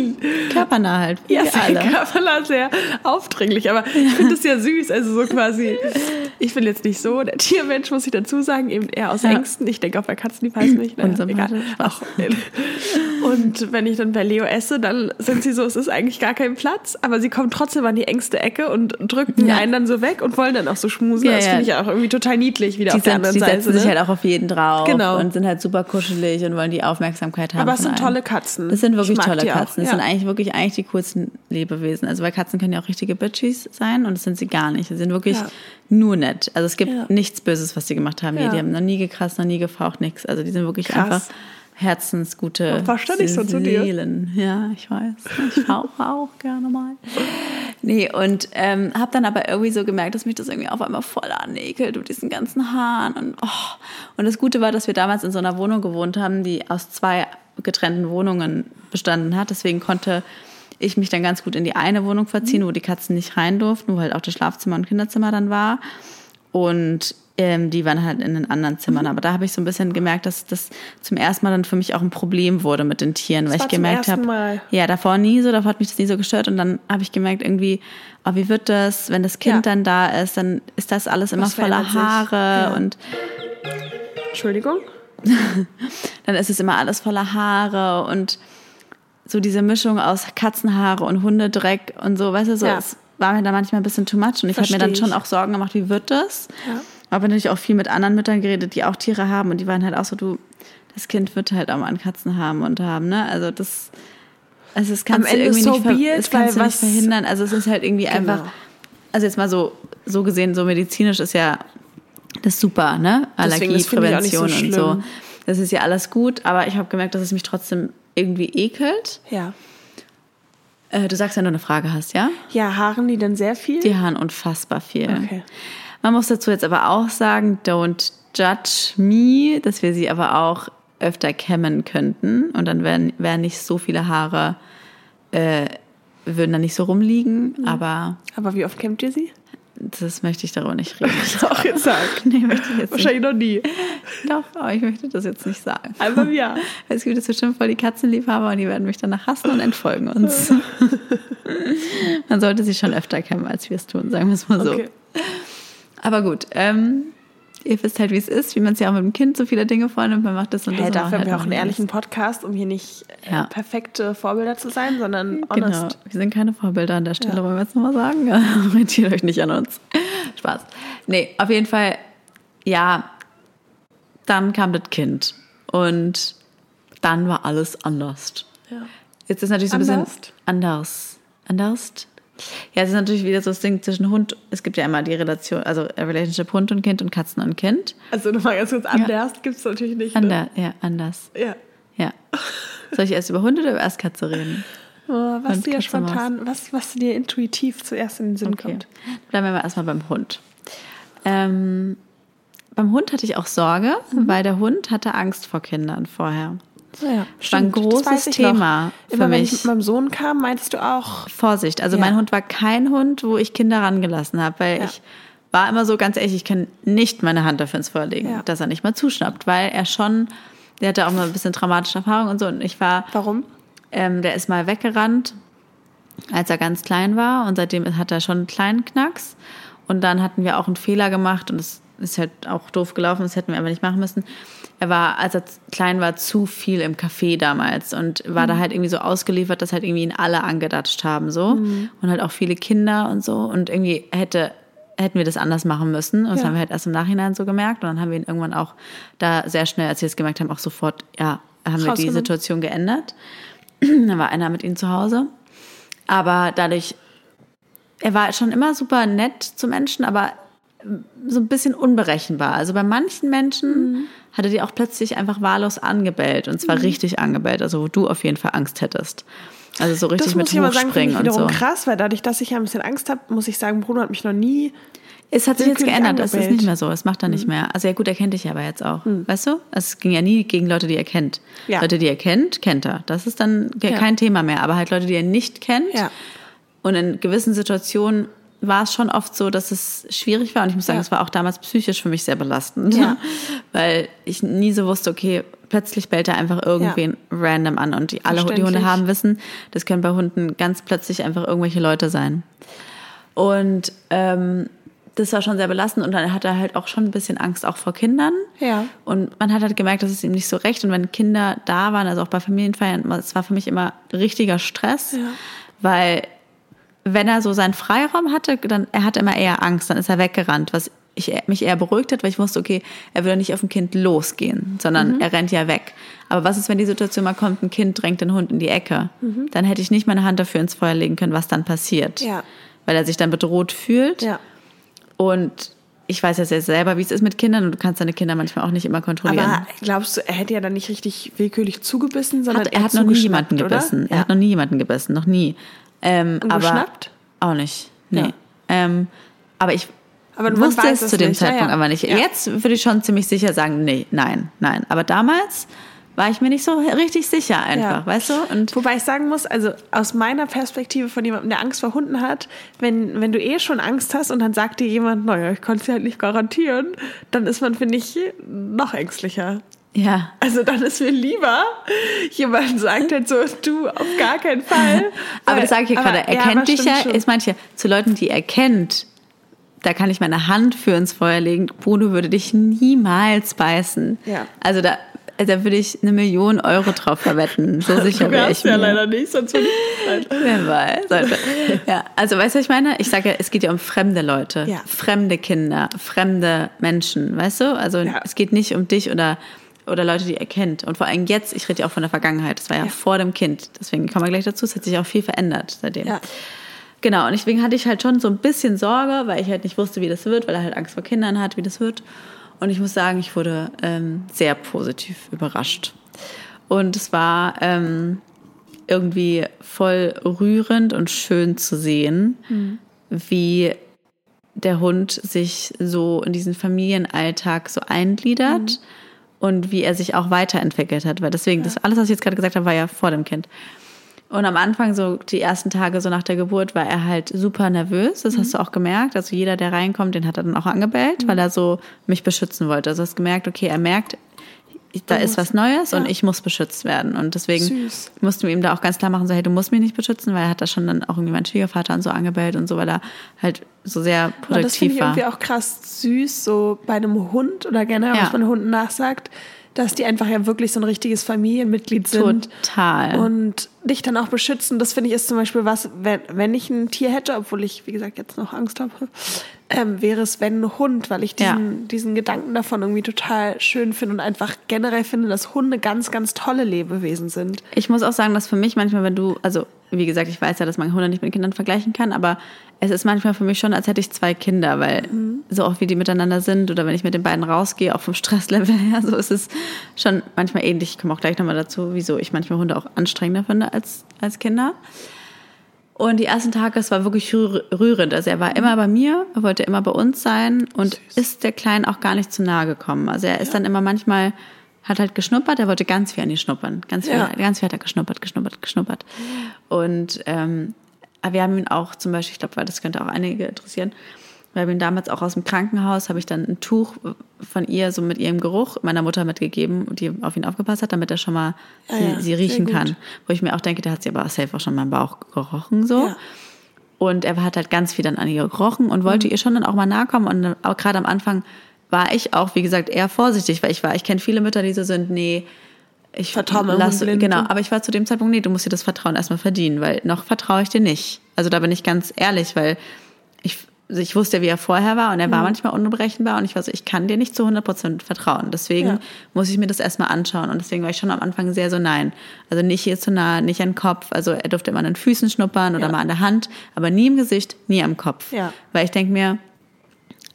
körpernah halt. ja, sehr alle. körperlich, sehr aufdringlich. Aber ich finde das ja süß. Also so quasi, ich bin jetzt nicht so der Tiermensch, muss ich dazu sagen, eben eher aus Ja. Ängsten. Ich denke auch bei Katzen, die weiß nicht. Naja, Unsympathisch. Auch, und wenn ich dann bei Leo esse, dann sind sie so, es ist eigentlich gar kein Platz, aber sie kommen trotzdem an die engste Ecke und drücken Ja. einen dann so weg und wollen dann auch so schmusen. Ja, das ja. finde ich auch irgendwie total niedlich, wieder Die, auf der anderen die Seite. setzen sich ne? halt auch auf jeden drauf Genau. und sind halt super kuschelig und wollen die Aufmerksamkeit haben. aber es sind allen. tolle Katzen. Das sind Ich wirklich tolle die Katzen. Das ja. sind eigentlich wirklich eigentlich die coolsten Lebewesen. Also weil Katzen können ja auch richtige Bitchies sein und das sind sie gar nicht. Sie sind wirklich nur nett. Also es gibt nichts Böses, was sie gemacht haben. Ja. Die haben noch nie gekratzt, noch nie gefaucht, nichts. Also die sind wirklich Krass. einfach herzensgute nicht so zu dir. Ja, ich weiß. Ich fauche auch gerne mal. Nee, und ähm, habe dann aber irgendwie so gemerkt, dass mich das irgendwie auf einmal voll anekelt mit diesen ganzen Haaren. Und, oh. und das Gute war, dass wir damals in so einer Wohnung gewohnt haben, die aus zwei getrennten Wohnungen bestanden hat. Deswegen konnte ich mich dann ganz gut in die eine Wohnung verziehen, wo die Katzen nicht rein durften, wo halt auch das Schlafzimmer und Kinderzimmer dann war. Und ähm, die waren halt in den anderen Zimmern. Mhm. Aber da habe ich so ein bisschen gemerkt, dass das zum ersten Mal dann für mich auch ein Problem wurde mit den Tieren, weil war ich gemerkt habe, ja, davor nie so, davor hat mich das nie so gestört. Und dann habe ich gemerkt, irgendwie, oh, wie wird das, wenn das Kind Ja. dann da ist, dann ist das alles immer Das voller. Haare Ja. und Entschuldigung. dann ist es immer alles voller Haare und so diese Mischung aus Katzenhaare und Hundedreck und so, weißt du, so, Ja. es war mir dann manchmal ein bisschen too much und ich habe mir dann schon auch Sorgen gemacht, wie wird das? Ja. Aber natürlich auch viel mit anderen Müttern geredet, die auch Tiere haben und die waren halt auch so, du, das Kind wird halt auch mal einen Katzen haben und haben, ne? Also das, also das kannst Am du Ende irgendwie so nicht, das kannst du nicht verhindern. Also es ist halt irgendwie einfach, also jetzt mal so, so gesehen, so medizinisch ist ja das super, ne? Nicht so Allergieprävention und so. Das ist ja alles gut, aber ich habe gemerkt, dass es mich trotzdem irgendwie ekelt. Ja. Äh, du sagst, wenn du eine Frage hast, ja? Ja, haaren die dann sehr viel? Die haaren unfassbar viel. Okay. Man muss dazu jetzt aber auch sagen, don't judge me, dass wir sie aber auch öfter kämmen könnten und dann wären, wären nicht so viele Haare, äh, würden dann nicht so rumliegen, Mhm. aber Aber wie oft kämmt ihr sie? das möchte ich darüber nicht reden. Auch jetzt sagen. nee, möchte ich jetzt Wahrscheinlich noch nie. nicht. Doch, aber ich möchte das jetzt nicht sagen. Einfach ja. Es gibt jetzt bestimmt voll die Katzenliebhaber und die werden mich danach hassen und entfolgen uns. Man sollte sie schon öfter kämmen, als wir es tun, sagen wir es mal so. Okay. Aber gut, ähm, ihr wisst halt, wie es ist, wie man sich auch mit dem Kind so viele Dinge vornimmt. Man macht das und das. Hey, und dafür haben wir halt auch einen ehrlichen Podcast, um hier nicht äh, Ja. perfekte Vorbilder zu sein, sondern Genau, honest. wir sind keine Vorbilder an der Stelle, Ja. wollen wir jetzt nochmal sagen. Orientiert euch nicht an uns. Spaß. Nee, auf jeden Fall, ja, dann kam das Kind und dann war alles anders. Ja. Jetzt ist natürlich so ein bisschen anders. Anders? Ja, es ist natürlich wieder so das Ding zwischen Hund, es gibt ja immer die Relation, also Relationship Hund und Kind und Katzen und Kind. Also nochmal ganz kurz, anders gibt es natürlich nicht. Ne? Anders, ja, anders. Ja. Ja. Soll ich erst über Hunde oder über erst Katze reden? Oh, was Und dir Katze, spontan, was, was dir intuitiv zuerst in den Sinn Okay. kommt. Bleiben wir mal erstmal beim Hund. Ähm, beim Hund hatte ich auch Sorge, weil der Hund hatte Angst vor Kindern vorher. Ja, war ein großes Thema noch. für Immer wenn mich. ich mit meinem Sohn kam, meintest du auch, Vorsicht, also Ja. mein Hund war kein Hund, wo ich Kinder rangelassen habe, weil Ja. ich war immer so ganz ehrlich, ich kann nicht meine Hand dafür ins Feuer legen, Ja. dass er nicht mal zuschnappt, weil er schon, der hatte auch mal ein bisschen traumatische Erfahrungen und so und ich war warum? Ähm, der ist mal weggerannt, als er ganz klein war und seitdem hat er schon einen kleinen Knacks. Und dann hatten wir auch einen Fehler gemacht und es ist halt auch doof gelaufen, das hätten wir aber nicht machen müssen. Er war, als er klein war, zu viel im Café damals und war da halt irgendwie so ausgeliefert, dass halt irgendwie ihn alle angedatscht haben so und halt auch viele Kinder und so und irgendwie hätte hätten wir das anders machen müssen. Und das Ja. haben wir halt erst im Nachhinein so gemerkt. Und dann haben wir ihn irgendwann auch da sehr schnell, als wir es gemerkt haben, auch sofort, ja, haben wir die. Situation geändert. dann war einer mit ihm zu Hause. Aber dadurch, er war schon immer super nett zu Menschen, aber so ein bisschen unberechenbar. Also bei manchen Menschen Mhm. hat er die auch plötzlich einfach wahllos angebellt. Und zwar richtig angebellt, also wo du auf jeden Fall Angst hättest. Also so richtig Das mit muss ich ich und wiederum so. krass, weil dadurch, dass ich ja ein bisschen Angst habe, muss ich sagen, Bruno hat mich noch nie. Es hat sich jetzt geändert, das ist nicht mehr so, das macht er nicht Mhm. mehr. Also ja gut, er kennt dich aber jetzt auch, weißt du? Es ging ja nie gegen Leute, die er kennt. Ja. Leute, die er kennt, kennt er. Das ist dann Ja. kein Thema mehr. Aber halt Leute, die er nicht kennt. Ja. Und in gewissen Situationen war es schon oft so, dass es schwierig war. Und ich muss sagen, Ja. es war auch damals psychisch für mich sehr belastend. Ja. Weil ich nie so wusste, okay, plötzlich bellt er einfach irgendwen random an. Und die, alle, die Hunde haben wissen, das können bei Hunden ganz plötzlich einfach irgendwelche Leute sein. Und ähm, das war schon sehr belastend. Und dann hat er halt auch schon ein bisschen Angst auch vor Kindern. Ja. Und man hat halt gemerkt, das ist ihm nicht so recht. Und wenn Kinder da waren, also auch bei Familienfeiern, es war für mich immer richtiger Stress, weil wenn er so seinen Freiraum hatte, dann er hatte immer eher Angst, dann ist er weggerannt, was ich, mich eher beruhigt hat, weil ich wusste, okay, er will nicht auf ein Kind losgehen, sondern er rennt ja weg. Aber was ist, wenn die Situation mal kommt, ein Kind drängt den Hund in die Ecke? Dann hätte ich nicht meine Hand dafür ins Feuer legen können, was dann passiert. Ja. Weil er sich dann bedroht fühlt. Ja. Und ich weiß ja sehr selber, wie es ist mit Kindern und du kannst deine Kinder manchmal auch nicht immer kontrollieren. Aber glaubst du, er hätte ja dann nicht richtig willkürlich zugebissen, sondern hat, er hat noch nie jemanden gebissen. Er hat noch nie jemanden gebissen, noch nie. Ähm, Und aber geschnappt? Auch nicht. Nee. Ja. Ähm, aber ich Aber wusste es zu dem nicht. Ja, Zeitpunkt ja. aber nicht. Ja. Jetzt würde ich schon ziemlich sicher sagen, nee, nein, nein. Aber damals war ich mir nicht so richtig sicher einfach, Ja. weißt du? Und Wobei ich sagen muss, also aus meiner Perspektive von jemandem, der Angst vor Hunden hat, wenn, wenn du eh schon Angst hast und dann sagt dir jemand, naja, ich kann es dir halt nicht garantieren, dann ist man, finde ich, noch ängstlicher. Ja, Also dann ist mir lieber, jemand sagt halt so, du, auf gar keinen Fall. aber Weil- das sage ich ja gerade. Er ja, dich ja. schon. Ist manche zu Leuten, die er kennt, da kann ich meine Hand für ins Feuer legen. Bruno würde dich niemals beißen. Ja. Also da, da würde ich eine Million Euro drauf verwetten. So sicher Du wäre ich ja mir. leider nicht, sonst würde ich. Wer weiß. Alter. Ja, also weißt du, was ich meine? Ich sage ja, es geht ja um fremde Leute, Ja. fremde Kinder, fremde Menschen, weißt du? Also Ja. es geht nicht um dich oder, oder Leute, die ihr kennt. Und vor allem jetzt, ich rede ja auch von der Vergangenheit, das war ja, Ja. vor dem Kind. Deswegen kommen wir gleich dazu, es hat sich auch viel verändert seitdem. Ja. Genau, und deswegen hatte ich halt schon so ein bisschen Sorge, weil ich halt nicht wusste, wie das wird, weil er halt Angst vor Kindern hat, wie das wird. Und ich muss sagen, ich wurde ähm, sehr positiv überrascht. Und es war ähm, irgendwie voll rührend und schön zu sehen, wie der Hund sich so in diesen Familienalltag so eingliedert und wie er sich auch weiterentwickelt hat. Weil deswegen, das alles, was ich jetzt gerade gesagt habe, war ja vor dem Kind. Und am Anfang, so die ersten Tage so nach der Geburt, war er halt super nervös. Das hast du auch gemerkt. Also jeder, der reinkommt, den hat er dann auch angebellt, weil er so mich beschützen wollte. Also hast gemerkt, okay, er merkt, da ist was Neues und ich muss beschützt werden. Und deswegen Süß. mussten wir ihm da auch ganz klar machen, so, hey, du musst mich nicht beschützen, weil er hat da schon dann auch irgendwie meinen Schwiegervater und so angebellt und so, weil er halt so sehr Und das finde produktiv ich war. irgendwie auch krass süß, so bei einem Hund oder generell, Ja. was man Hunden nachsagt, dass die einfach ja wirklich so ein richtiges Familienmitglied sind. Total. Und dich dann auch beschützen. Das finde ich ist zum Beispiel was, wenn, wenn ich ein Tier hätte, obwohl ich, wie gesagt, jetzt noch Angst habe, ähm, wäre es, wenn ein Hund, weil ich diesen, diesen Gedanken davon irgendwie total schön finde und einfach generell finde, dass Hunde ganz, ganz tolle Lebewesen sind. Ich muss auch sagen, dass für mich manchmal, wenn du, also wie gesagt, ich weiß ja, dass man Hunde nicht mit Kindern vergleichen kann, aber es ist manchmal für mich schon, als hätte ich zwei Kinder, weil so auch wie die miteinander sind oder wenn ich mit den beiden rausgehe, auch vom Stresslevel her, so ist es schon manchmal ähnlich. Ich komme auch gleich nochmal dazu, wieso ich manchmal Hunde auch anstrengender finde als, als Kinder. Und die ersten Tage, es war wirklich rühr- rührend. Also er war immer bei mir, er wollte immer bei uns sein und ist der Kleinen auch gar nicht zu nahe gekommen. Also er ist dann immer manchmal, hat halt geschnuppert, er wollte ganz viel an die schnuppern. Ganz viel, Ja. ganz viel hat er geschnuppert, geschnuppert, geschnuppert. Und ähm, wir haben ihn auch zum Beispiel, ich glaube, weil das könnte auch einige interessieren, wir haben ihn damals auch aus dem Krankenhaus, habe ich dann ein Tuch von ihr, so mit ihrem Geruch, meiner Mutter mitgegeben, die auf ihn aufgepasst hat, damit er schon mal sie, Ah ja, sie riechen kann. Wo ich mir auch denke, der hat sie aber safe auch schon mal im Bauch gerochen, so. Und er hat halt ganz viel dann an ihr gerochen und wollte ihr schon dann auch mal nahe kommen. Und auch gerade am Anfang war ich auch, wie gesagt, eher vorsichtig, weil ich war, ich kenne viele Mütter, die so sind, nee, ich Vertrau meinem lass, Hund blind. Genau, aber ich war zu dem Zeitpunkt, nee, du musst dir das Vertrauen erstmal verdienen, weil noch vertraue ich dir nicht. Also da bin ich ganz ehrlich, weil ich also ich wusste ja, wie er vorher war und er Mhm. war manchmal unberechenbar und ich war so, ich kann dir nicht zu 100% vertrauen. Deswegen Ja. muss ich mir das erstmal anschauen und deswegen war ich schon am Anfang sehr so nein. Also nicht hier zu nah, nicht an den Kopf. Also er durfte immer an den Füßen schnuppern oder Ja. mal an der Hand, aber nie im Gesicht, nie am Kopf. Ja. Weil ich denke mir,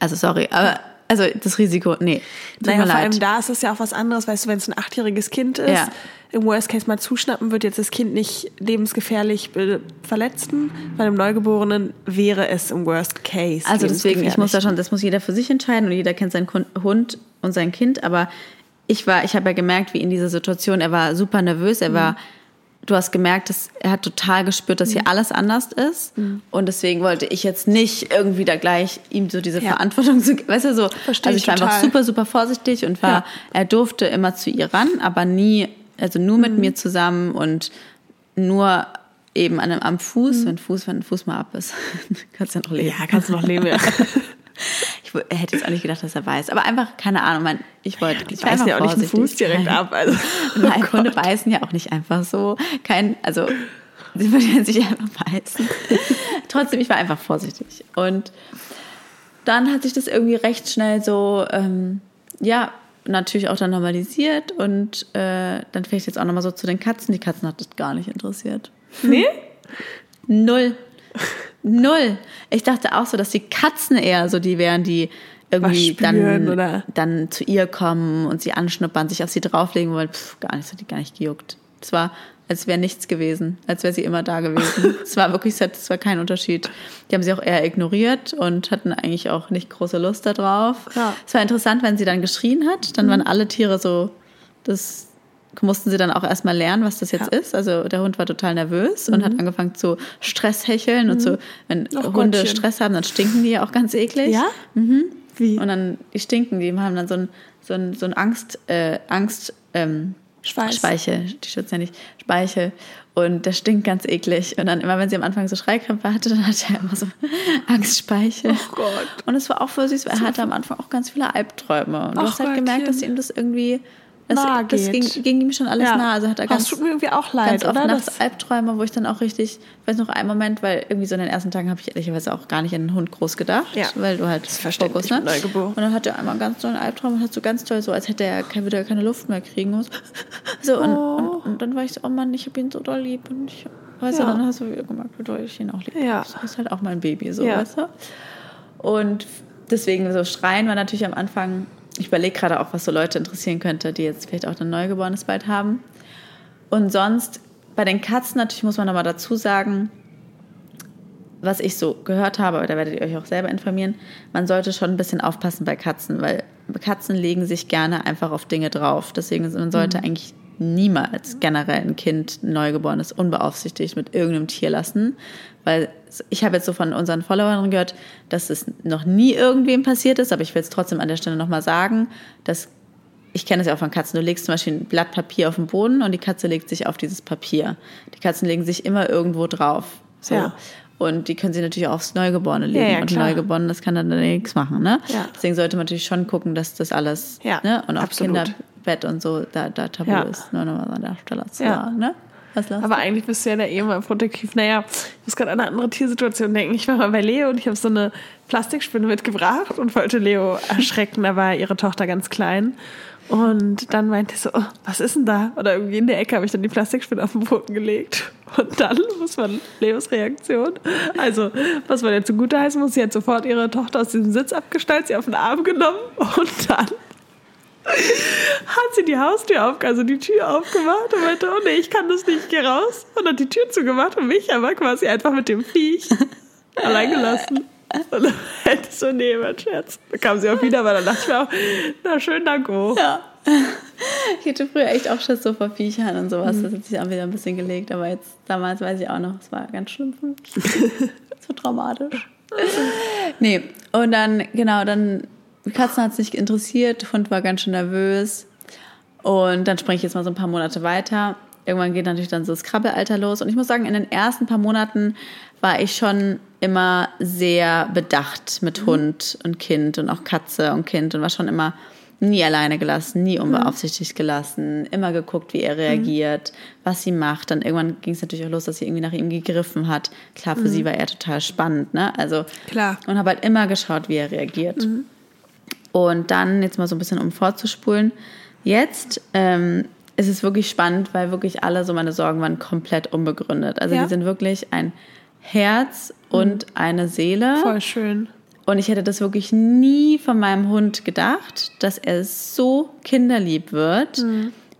also sorry, aber also das Risiko, nee, tut Naja, mir vor leid. allem da ist es ja auch was anderes, weißt du, wenn es ein achtjähriges Kind ist, Ja. im Worst Case mal zuschnappen, wird jetzt das Kind nicht lebensgefährlich äh, verletzen. Bei einem Neugeborenen wäre es im Worst Case. Also deswegen, ich muss da schon, das muss jeder für sich entscheiden und jeder kennt seinen Hund und sein Kind, aber ich war, ich habe ja gemerkt, wie in dieser Situation, er war super nervös, er war, du hast gemerkt, dass er hat total gespürt, dass hier alles anders ist und deswegen wollte ich jetzt nicht irgendwie da gleich ihm so diese Ja. Verantwortung zu, weißt du so, Versteh also ich war einfach total. super, super vorsichtig und war, Ja. er durfte immer zu ihr ran, aber nie, also nur Mhm. mit mir zusammen und nur eben an einem, am Fuß, wenn Fuß, wenn ein Fuß mal ab ist, kannst du ja noch leben. Mhm. Ja, kannst du noch leben, ja. Ich hätte jetzt auch nicht gedacht, dass er weiß. Aber einfach, keine Ahnung, mein, ich wollte. Ich beißen ja auch nicht den. Fuß direkt ab. Also. Oh Hunde beißen ja auch nicht einfach so. Kein, also, sie würden sich einfach beißen. Trotzdem, ich war einfach vorsichtig. Und dann hat sich das irgendwie recht schnell so, ähm, ja, natürlich auch dann normalisiert. Und äh, dann vielleicht jetzt auch nochmal so zu den Katzen. Die Katzen hat das gar nicht interessiert. Nee? Null. Null. Ich dachte auch so, dass die Katzen eher so die wären, die irgendwie spüren, dann, oder? dann zu ihr kommen und sie anschnuppern, sich auf sie drauflegen wollen. Pff, gar nicht, das hat die gar nicht gejuckt. Es war, als wäre nichts gewesen, als wäre sie immer da gewesen. es war wirklich, es war kein Unterschied. Die haben sie auch eher ignoriert und hatten eigentlich auch nicht große Lust darauf. Ja. Es war interessant, wenn sie dann geschrien hat, dann waren alle Tiere so, das mussten sie dann auch erstmal lernen, was das jetzt Ja. ist. Also der Hund war total nervös und hat angefangen zu Stresshecheln und so, wenn Ach Hunde Gottchen. Stress haben, dann stinken die ja auch ganz eklig. Ja? Wie? Und dann, die stinken, die haben dann so ein, so ein, so ein Angst, äh, Angst, ähm, Schweiß. Speichel, die schützen ja nicht, Speichel. Und der stinkt ganz eklig. Und dann immer, wenn sie am Anfang so Schreikrämpfe hatte, dann hatte er immer so Angstspeichel. Oh Gott. Und es war auch voll süß, weil er hatte am Anfang auch ganz viele Albträume. Und du Ach hast halt gemerkt, Gottchen. dass ihm das irgendwie, das, Nahe das ging, geht. ging ihm schon alles Ja. nah. Also hat er ganz, es tut mir irgendwie auch leid, ganz oft oder? nachts Das- Albträume, wo ich dann auch richtig, ich weiß noch einen Moment, weil irgendwie so in den ersten Tagen habe ich ehrlicherweise auch gar nicht an den Hund groß gedacht, Ja. weil du halt Fokus, ne? Und dann hat er einmal ganz so einen Albtraum und hat so ganz toll, so als hätte er keine, würde er keine Luft mehr kriegen. Und so, und, Oh. und, und dann war ich so, oh Mann, ich habe ihn so doll lieb. Und ich, weißt Ja. du, dann hast du wieder gemerkt, wie doll ich ihn auch liebe. Ja. Das ist halt auch mein Baby, so, Ja. weißt du? Und deswegen so Schreien war natürlich am Anfang, ich überlege gerade auch, was so Leute interessieren könnte, die jetzt vielleicht auch ein Neugeborenes bald haben. Und sonst, bei den Katzen natürlich muss man nochmal dazu sagen, was ich so gehört habe, aber da werdet ihr euch auch selber informieren, man sollte schon ein bisschen aufpassen bei Katzen, weil Katzen legen sich gerne einfach auf Dinge drauf. Deswegen man sollte eigentlich niemals generell ein Kind, ein Neugeborenes, unbeaufsichtigt mit irgendeinem Tier lassen. Weil ich habe jetzt so von unseren Followern gehört, dass es noch nie irgendwem passiert ist, aber ich will es trotzdem an der Stelle nochmal sagen, dass ich kenne es ja auch von Katzen. Du legst zum Beispiel ein Blatt Papier auf den Boden und die Katze legt sich auf dieses Papier. Die Katzen legen sich immer irgendwo drauf. So. Ja. Und die können sie natürlich auch aufs Neugeborene legen. Ja, ja, und klar. Neugeborene, das kann dann nichts machen. Ne? Ja. Deswegen sollte man natürlich schon gucken, dass das alles Ja, ne? und auch absolut. Kinderbett und so da, da tabu Ja. ist. Nur nochmal an der Stelle zu Ja. sagen. Ne? Was Aber eigentlich bist du ja da eh mal protektiv. Naja, ich muss gerade an eine andere Tiersituation denken. Ich war mal bei Leo und ich habe so eine Plastikspinne mitgebracht und wollte Leo erschrecken. Da war ihre Tochter ganz klein. Und dann meinte sie so, oh, was ist denn da? Oder irgendwie in der Ecke habe ich dann die Plastikspinne auf den Boden gelegt. Und dann muss man Leos Reaktion. Also, was man jetzt zugute heißen muss, sie hat sofort ihre Tochter aus diesem Sitz abgestellt, sie auf den Arm genommen und dann hat sie die Haustür auf, also die Tür aufgemacht und meinte, oh nee, ich kann das nicht, geh raus. Und hat die Tür zugemacht und mich aber quasi einfach mit dem Viech allein gelassen. Und dann hätte so, nee, mein Scherz. Dann kam sie auch wieder, aber dann dachte ich mir auch, na schön, danke. Ja. Ich hatte früher echt auch Schiss so vor Viechern und Mhm. sowas. Das hat sich auch wieder ein bisschen gelegt. Aber jetzt, damals weiß ich auch noch, es war ganz schlimm für mich. so dramatisch. Nee, und dann, genau, dann, die Katzen hat es nicht interessiert, der Hund war ganz schön nervös. Und dann springe ich jetzt mal so ein paar Monate weiter. Irgendwann geht natürlich dann so das Krabbelalter los. Und ich muss sagen, in den ersten paar Monaten war ich schon immer sehr bedacht mit Hund und Kind und auch Katze und Kind und war schon immer nie alleine gelassen, nie unbeaufsichtigt gelassen, immer geguckt, wie er reagiert, was sie macht. Dann irgendwann ging es natürlich auch los, dass sie irgendwie nach ihm gegriffen hat. Klar, für sie war er total spannend, ne? Also Klar. und habe halt immer geschaut, wie er reagiert. Und dann jetzt mal so ein bisschen um vorzuspulen. Jetzt ähm, ist es wirklich spannend, weil wirklich alle so meine Sorgen waren komplett unbegründet. Also Ja. die sind wirklich ein Herz und eine Seele. Voll schön. Und ich hätte das wirklich nie von meinem Hund gedacht, dass er so kinderlieb wird,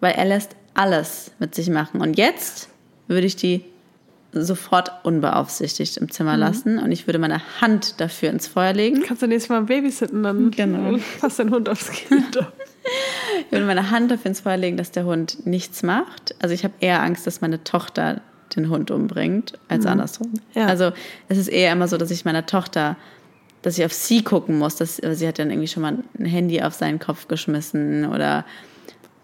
weil er lässt alles mit sich machen. Und jetzt würde ich die sofort unbeaufsichtigt im Zimmer lassen und ich würde meine Hand dafür ins Feuer legen. Kannst du nächstes Mal babysitten, dann Genau. passt dein Hund aufs Kind. Ich würde meine Hand dafür ins Feuer legen, dass der Hund nichts macht. Also ich habe eher Angst, dass meine Tochter den Hund umbringt, als andersrum. Ja. Also es ist eher immer so, dass ich meiner Tochter, dass ich auf sie gucken muss. Dass, sie hat dann irgendwie schon mal ein Handy auf seinen Kopf geschmissen oder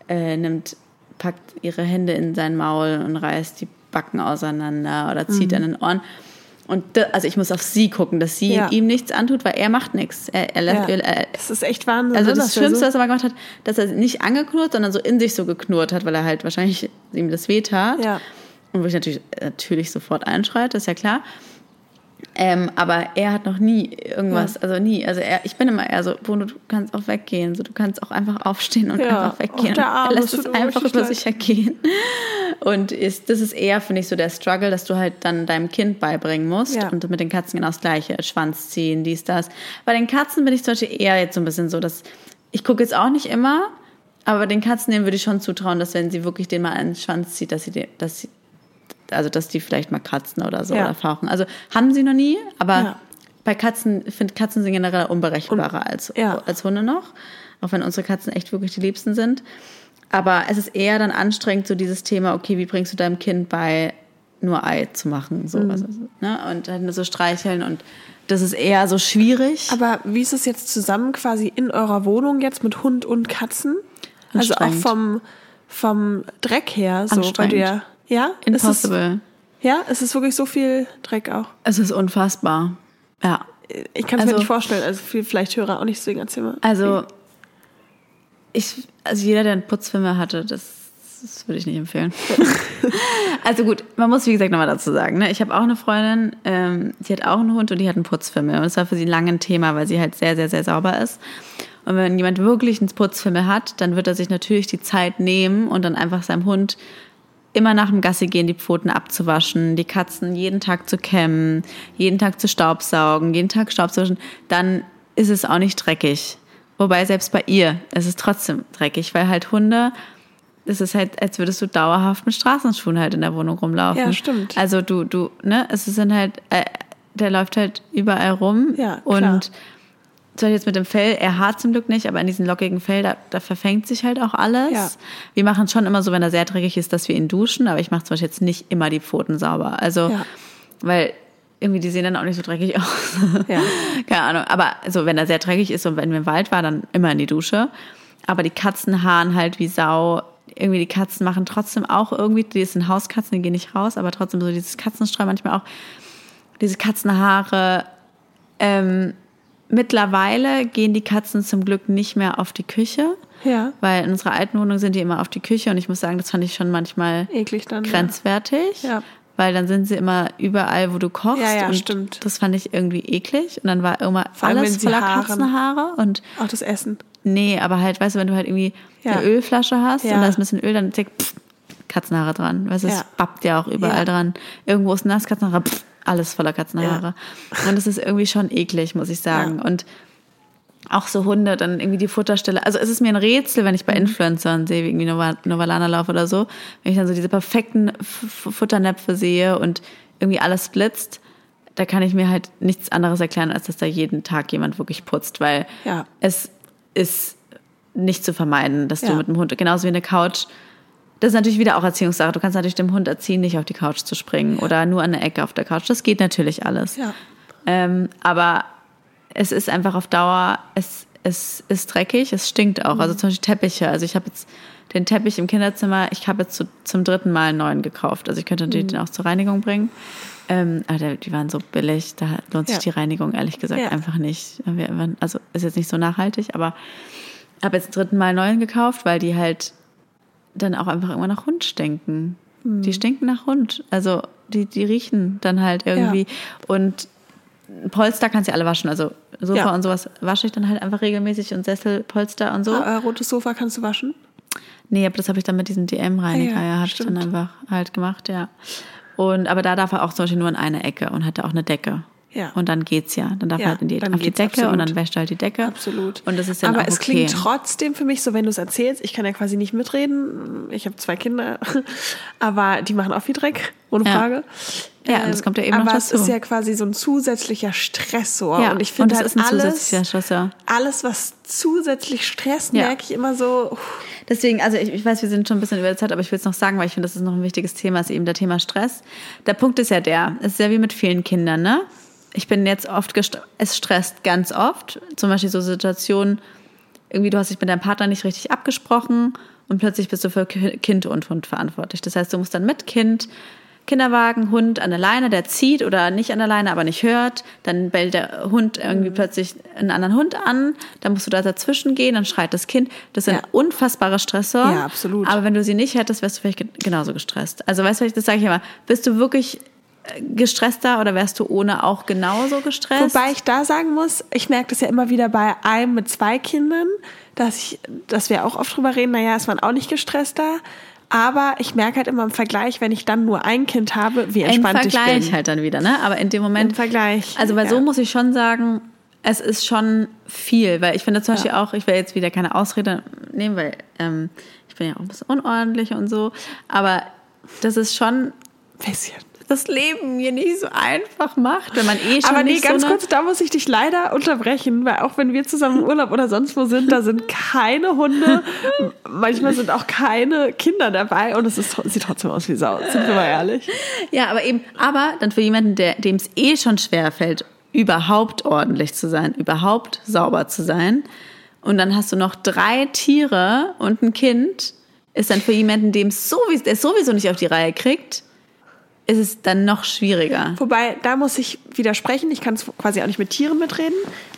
äh, nimmt, packt ihre Hände in sein Maul und reißt die Backen auseinander oder zieht an den Ohren. Und da, also ich muss auf sie gucken, dass sie Ja. ihm nichts antut, weil er macht nichts. Er, er, lässt, Ja. er, Das ist echt Wahnsinn. also ne, das wir Schlimmste, so, was er mal gemacht hat, dass er nicht angeknurrt, sondern so in sich so geknurrt hat, weil er halt wahrscheinlich ihm das weh tat. Ja. Und wo ich natürlich, natürlich sofort einschreite, ist ja klar. Ähm, aber er hat noch nie irgendwas, also nie. Also er, ich bin immer eher so, Bruno, du kannst auch weggehen. So, du kannst auch einfach aufstehen und Ja. einfach weggehen. Er lässt es einfach über sich ergehen. Und ist, das ist eher, finde ich, so der Struggle, dass du halt dann deinem Kind beibringen musst. Ja. Und mit den Katzen genau das Gleiche. Schwanz ziehen, dies, das. Bei den Katzen bin ich zum Beispiel eher jetzt so ein bisschen so, dass ich gucke jetzt auch nicht immer, aber den Katzen denen würde ich schon zutrauen, dass wenn sie wirklich den mal an den Schwanz zieht, dass sie, den, dass sie also dass die vielleicht mal kratzen oder so Ja. oder fauchen. Also haben sie noch nie, aber Ja. bei Katzen, ich finde Katzen sind generell unberechenbarer als, ja. als Hunde noch. Auch wenn unsere Katzen echt wirklich die liebsten sind. Aber es ist eher dann anstrengend, so dieses Thema, okay, wie bringst du deinem Kind bei, nur Ei zu machen? So, Mhm. also, ne? Und dann so streicheln und das ist eher so schwierig. Aber wie ist es jetzt zusammen quasi in eurer Wohnung jetzt mit Hund und Katzen? Also auch vom, vom Dreck her, so, weil du ja, ja? Ist es, Impossible. ja, es ist wirklich so viel Dreck auch. Es ist unfassbar. Ja. Ich kann es Also- mir nicht vorstellen, also viel, vielleicht Hörer auch nicht, deswegen erzähl mal. Also, ich, also jeder, der einen Putzfilme hatte, das, das würde ich nicht empfehlen. also gut, man muss wie gesagt nochmal dazu sagen, ne? ich habe auch eine Freundin, ähm, die hat auch einen Hund und die hat einen Putzfimmel. Und das war für sie lange ein Thema, weil sie halt sehr, sehr, sehr sauber ist. Und wenn jemand wirklich einen Putzfimmel hat, dann wird er sich natürlich die Zeit nehmen und dann einfach seinem Hund immer nach dem Gassi gehen, die Pfoten abzuwaschen, die Katzen jeden Tag zu kämmen, jeden Tag zu staubsaugen, jeden Tag Staubsaugen, dann ist es auch nicht dreckig. Wobei selbst bei ihr ist es trotzdem dreckig, weil halt Hunde, es ist halt, als würdest du dauerhaft mit Straßenschuhen halt in der Wohnung rumlaufen. Ja, stimmt. Also du, du, ne, es sind halt, äh, der läuft halt überall rum Ja, klar. und zum Beispiel jetzt mit dem Fell, er hart zum Glück nicht, aber in diesem lockigen Fell, da, da verfängt sich halt auch alles. Ja. Wir machen es schon immer so, wenn er sehr dreckig ist, dass wir ihn duschen, aber ich mache zum Beispiel jetzt nicht immer die Pfoten sauber. Also, Ja. weil irgendwie die sehen dann auch nicht so dreckig aus. Ja. Keine Ahnung. Aber so, wenn er sehr dreckig ist und wenn wir im Wald waren, dann immer in die Dusche. Aber die Katzen haaren halt wie Sau. Irgendwie die Katzen machen trotzdem auch irgendwie, die sind Hauskatzen, die gehen nicht raus, aber trotzdem so dieses Katzenstreu manchmal auch, diese Katzenhaare. Ähm, mittlerweile gehen die Katzen zum Glück nicht mehr auf die Küche. Ja. Weil in unserer alten Wohnung sind die immer auf die Küche und ich muss sagen, das fand ich schon manchmal Eklig dann. grenzwertig. Ja. Weil dann sind sie immer überall, wo du kochst. Ja, ja, und stimmt. Das fand ich irgendwie eklig. Und dann war immer allem, alles voller haaren. Katzenhaare. Und Auch das Essen. nee, aber halt, weißt du, wenn du halt irgendwie Ja. eine Ölflasche hast Ja. und da ist ein bisschen Öl, dann zick, pff, Katzenhaare dran. Weißt du, es Ja. babbt ja auch überall dran. Irgendwo ist nass, Katzenhaare, pff, alles voller Katzenhaare. Und das ist irgendwie schon eklig, muss ich sagen. Ja. Und auch so Hunde, dann irgendwie die Futterstelle. Also es ist mir ein Rätsel, wenn ich Mhm. bei Influencern sehe, wie irgendwie Nova, Novalana laufe oder so, wenn ich dann so diese perfekten F Futternäpfe sehe und irgendwie alles blitzt, da kann ich mir halt nichts anderes erklären, als dass da jeden Tag jemand wirklich putzt, weil Ja. es ist nicht zu vermeiden, dass du Ja. mit dem Hund, genauso wie eine Couch, das ist natürlich wieder auch Erziehungssache. Du kannst natürlich dem Hund erziehen, nicht auf die Couch zu springen oder nur an der Ecke auf der Couch. Das geht natürlich alles. Ja. Ähm, aber es ist einfach auf Dauer, es, es ist dreckig, es stinkt auch. Also zum Beispiel Teppiche. Also ich habe jetzt den Teppich im Kinderzimmer, ich habe jetzt zu, zum dritten Mal einen neuen gekauft. Also ich könnte natürlich den auch zur Reinigung bringen. Ähm, aber die waren so billig, da lohnt sich Ja. die Reinigung ehrlich gesagt Ja. einfach nicht. Also ist jetzt nicht so nachhaltig, aber habe jetzt zum dritten Mal einen neuen gekauft, weil die halt dann auch einfach immer nach Hund stinken. Hm. Die stinken nach Hund. Also die, die riechen dann halt irgendwie. Und Polster kannst du ja alle waschen. Also Sofa Ja. und sowas wasche ich dann halt einfach regelmäßig und Sessel, Polster und so. Äh, rotes Sofa kannst du waschen? Nee, aber das habe ich dann mit diesem DM-Reiniger, Ah ja, ja, habe ich dann einfach halt gemacht, ja. Und aber da darf er auch zum Beispiel nur in eine Ecke und hatte auch eine Decke. Ja. Und dann geht's ja. Dann darf Ja, er halt in die, dann auf die Decke und absolut. dann wäscht er halt die Decke. Absolut. Und das ist dann Aber es okay. klingt trotzdem für mich so, wenn du es erzählst, ich kann ja quasi nicht mitreden. Ich habe zwei Kinder, aber die machen auch viel Dreck, ohne Ja. Frage. Ja, und das kommt ja eben aber noch es dazu. ist ja quasi so ein zusätzlicher Stressor. Ja, und ich und finde das halt ist ein alles, zusätzlicher Stressor. alles, was zusätzlich stresst, Ja. merke ich immer so, uff, Deswegen, also ich, ich weiß, wir sind schon ein bisschen über der Zeit, aber ich will es noch sagen, weil ich finde, das ist noch ein wichtiges Thema, ist eben der Thema Stress. Der Punkt ist ja der, es ist ja wie mit vielen Kindern, ne? Ich bin jetzt oft, es stresst ganz oft. Zum Beispiel so Situationen, irgendwie du hast dich mit deinem Partner nicht richtig abgesprochen und plötzlich bist du für Ki- Kind und Hund verantwortlich. Das heißt, du musst dann mit Kind, Kinderwagen, Hund an der Leine, der zieht oder nicht an der Leine, aber nicht hört. Dann bellt der Hund irgendwie plötzlich einen anderen Hund an. Dann musst du da dazwischen gehen, dann schreit das Kind. Das sind Ja. unfassbare Stressor. Ja, absolut. Aber wenn du sie nicht hättest, wärst du vielleicht ge- genauso gestresst. Also weißt du, das sage ich immer. Bist du wirklich gestresster oder wärst du ohne auch genauso gestresst? Wobei ich da sagen muss, ich merke das ja immer wieder bei einem mit zwei Kindern, dass ich, dass wir auch oft drüber reden, naja, ist man auch nicht gestresster. Aber ich merke halt immer im Vergleich, wenn ich dann nur ein Kind habe, wie Im entspannt ich Vergleich bin. halt dann wieder, ne? Aber in dem Moment. Im Vergleich, Also, weil ja. so muss ich schon sagen, es ist schon viel. Weil ich finde zum Beispiel auch, ich will jetzt wieder keine Ausrede nehmen, weil ähm, ich bin ja auch ein bisschen unordentlich und so. Aber das ist schon Bisschen. Das Leben mir nicht so einfach macht, wenn man eh schon Aber nee, ganz so kurz, da muss ich dich leider unterbrechen, weil auch wenn wir zusammen im Urlaub oder sonst wo sind, da sind keine Hunde, manchmal sind auch keine Kinder dabei und es ist, sieht trotzdem aus wie Sau, sind wir mal ehrlich. Ja, aber eben, aber dann für jemanden, dem es eh schon schwer fällt, überhaupt ordentlich zu sein, überhaupt sauber zu sein. Und dann hast du noch drei Tiere und ein Kind, ist dann für jemanden, dem es sowieso, der es sowieso nicht auf die Reihe kriegt, ist es dann noch schwieriger. Wobei, da muss ich widersprechen, ich kann es quasi auch nicht mit Tieren mitreden,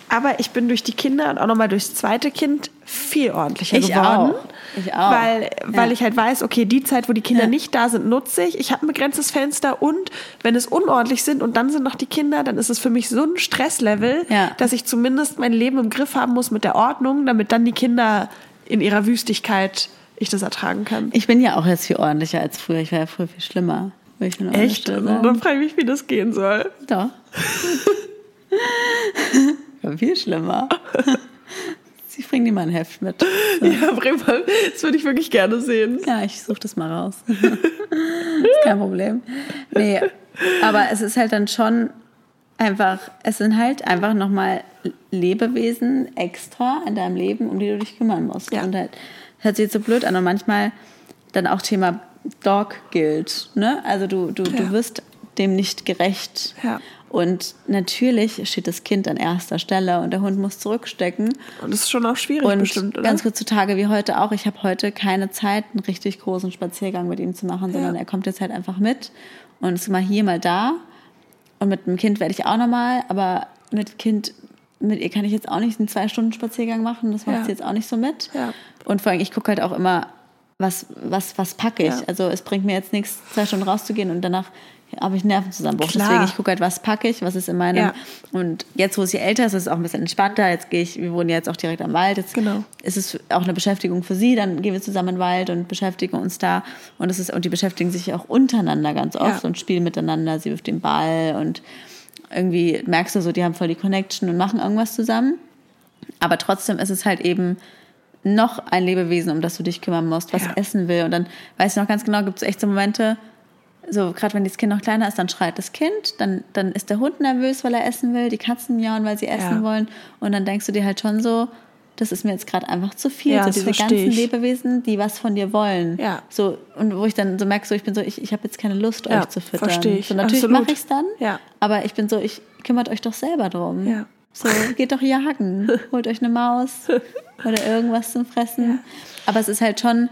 aber ich bin durch die Kinder und auch nochmal durchs zweite Kind viel ordentlicher Ich geworden. auch. Ich auch. Weil, weil Ja. ich halt weiß, okay, die Zeit, wo die Kinder Ja. nicht da sind, nutze ich. Ich habe ein begrenztes Fenster und wenn es unordentlich sind und dann sind noch die Kinder, dann ist es für mich so ein Stresslevel, Ja. dass ich zumindest mein Leben im Griff haben muss mit der Ordnung, damit dann die Kinder in ihrer Wüstigkeit ich das ertragen kann. Ich bin ja auch jetzt viel ordentlicher als früher. Ich war ja früher viel schlimmer. Will ich nur Echt? Dann frage ich mich, wie das gehen soll. Doch. war viel schlimmer. Ich bring dir mal ein Heft mit. Ja, bring mal. Das würde ich wirklich gerne sehen. Ja, ich suche das mal raus. ist kein Problem. Nee, aber es ist halt dann schon einfach, es sind halt einfach nochmal Lebewesen extra in deinem Leben, um die du dich kümmern musst. Ja. Und halt, hört sich jetzt so blöd an und manchmal dann auch Thema Dog Guilt, ne? Also du, du, Ja. du wirst dem nicht gerecht. Ja. Und natürlich steht das Kind an erster Stelle und der Hund muss zurückstecken. Und das ist schon auch schwierig Und bestimmt, oder? ganz kurz zu Tage wie heute auch. Ich habe heute keine Zeit, einen richtig großen Spaziergang mit ihm zu machen, sondern er kommt jetzt halt einfach mit und ist mal hier, mal da. Und mit dem Kind werde ich auch nochmal, aber mit Kind, mit ihr kann ich jetzt auch nicht einen zwei Stunden Spaziergang machen. Das macht Ja. sie jetzt auch nicht so mit. Ja. Und vor allem, ich gucke halt auch immer, was, was, was packe ich. Ja. Also es bringt mir jetzt nichts, zwei Stunden rauszugehen und danach habe ich einen Nervenzusammenbruch. Klar. Deswegen, ich gucke halt, was packe ich, was ist in meinem. Ja. Und jetzt, wo sie älter ist, ist es auch ein bisschen entspannter. Jetzt gehe ich, wir wohnen jetzt auch direkt am Wald. Jetzt Genau. ist es auch eine Beschäftigung für sie. Dann gehen wir zusammen in den Wald und beschäftigen uns da. Und es ist, und die beschäftigen sich auch untereinander ganz oft Ja. und spielen miteinander. Sie wirft den Ball und irgendwie merkst du so, die haben voll die Connection und machen irgendwas zusammen. Aber trotzdem ist es halt eben noch ein Lebewesen, um das du dich kümmern musst, was Ja. essen will. Und dann weißt du noch ganz genau, gibt es echt so Momente, so gerade wenn das Kind noch kleiner ist, dann schreit das Kind, dann, dann ist der Hund nervös, weil er essen will, die Katzen miauen, weil sie essen Ja. wollen. Und dann denkst du dir halt schon so, das ist mir jetzt gerade einfach zu viel. Ja, so diese ganzen ich. Lebewesen, die was von dir wollen. Ja. So, und wo ich dann so merke, so, ich bin so, ich, ich habe jetzt keine Lust, Ja, euch zu füttern. versteh ich. So, natürlich mache ich es dann, Ja. aber ich bin so, ich kümmert euch doch selber drum. Ja. So, geht doch jagen, holt euch eine Maus oder irgendwas zum Fressen. Aber es ist halt schon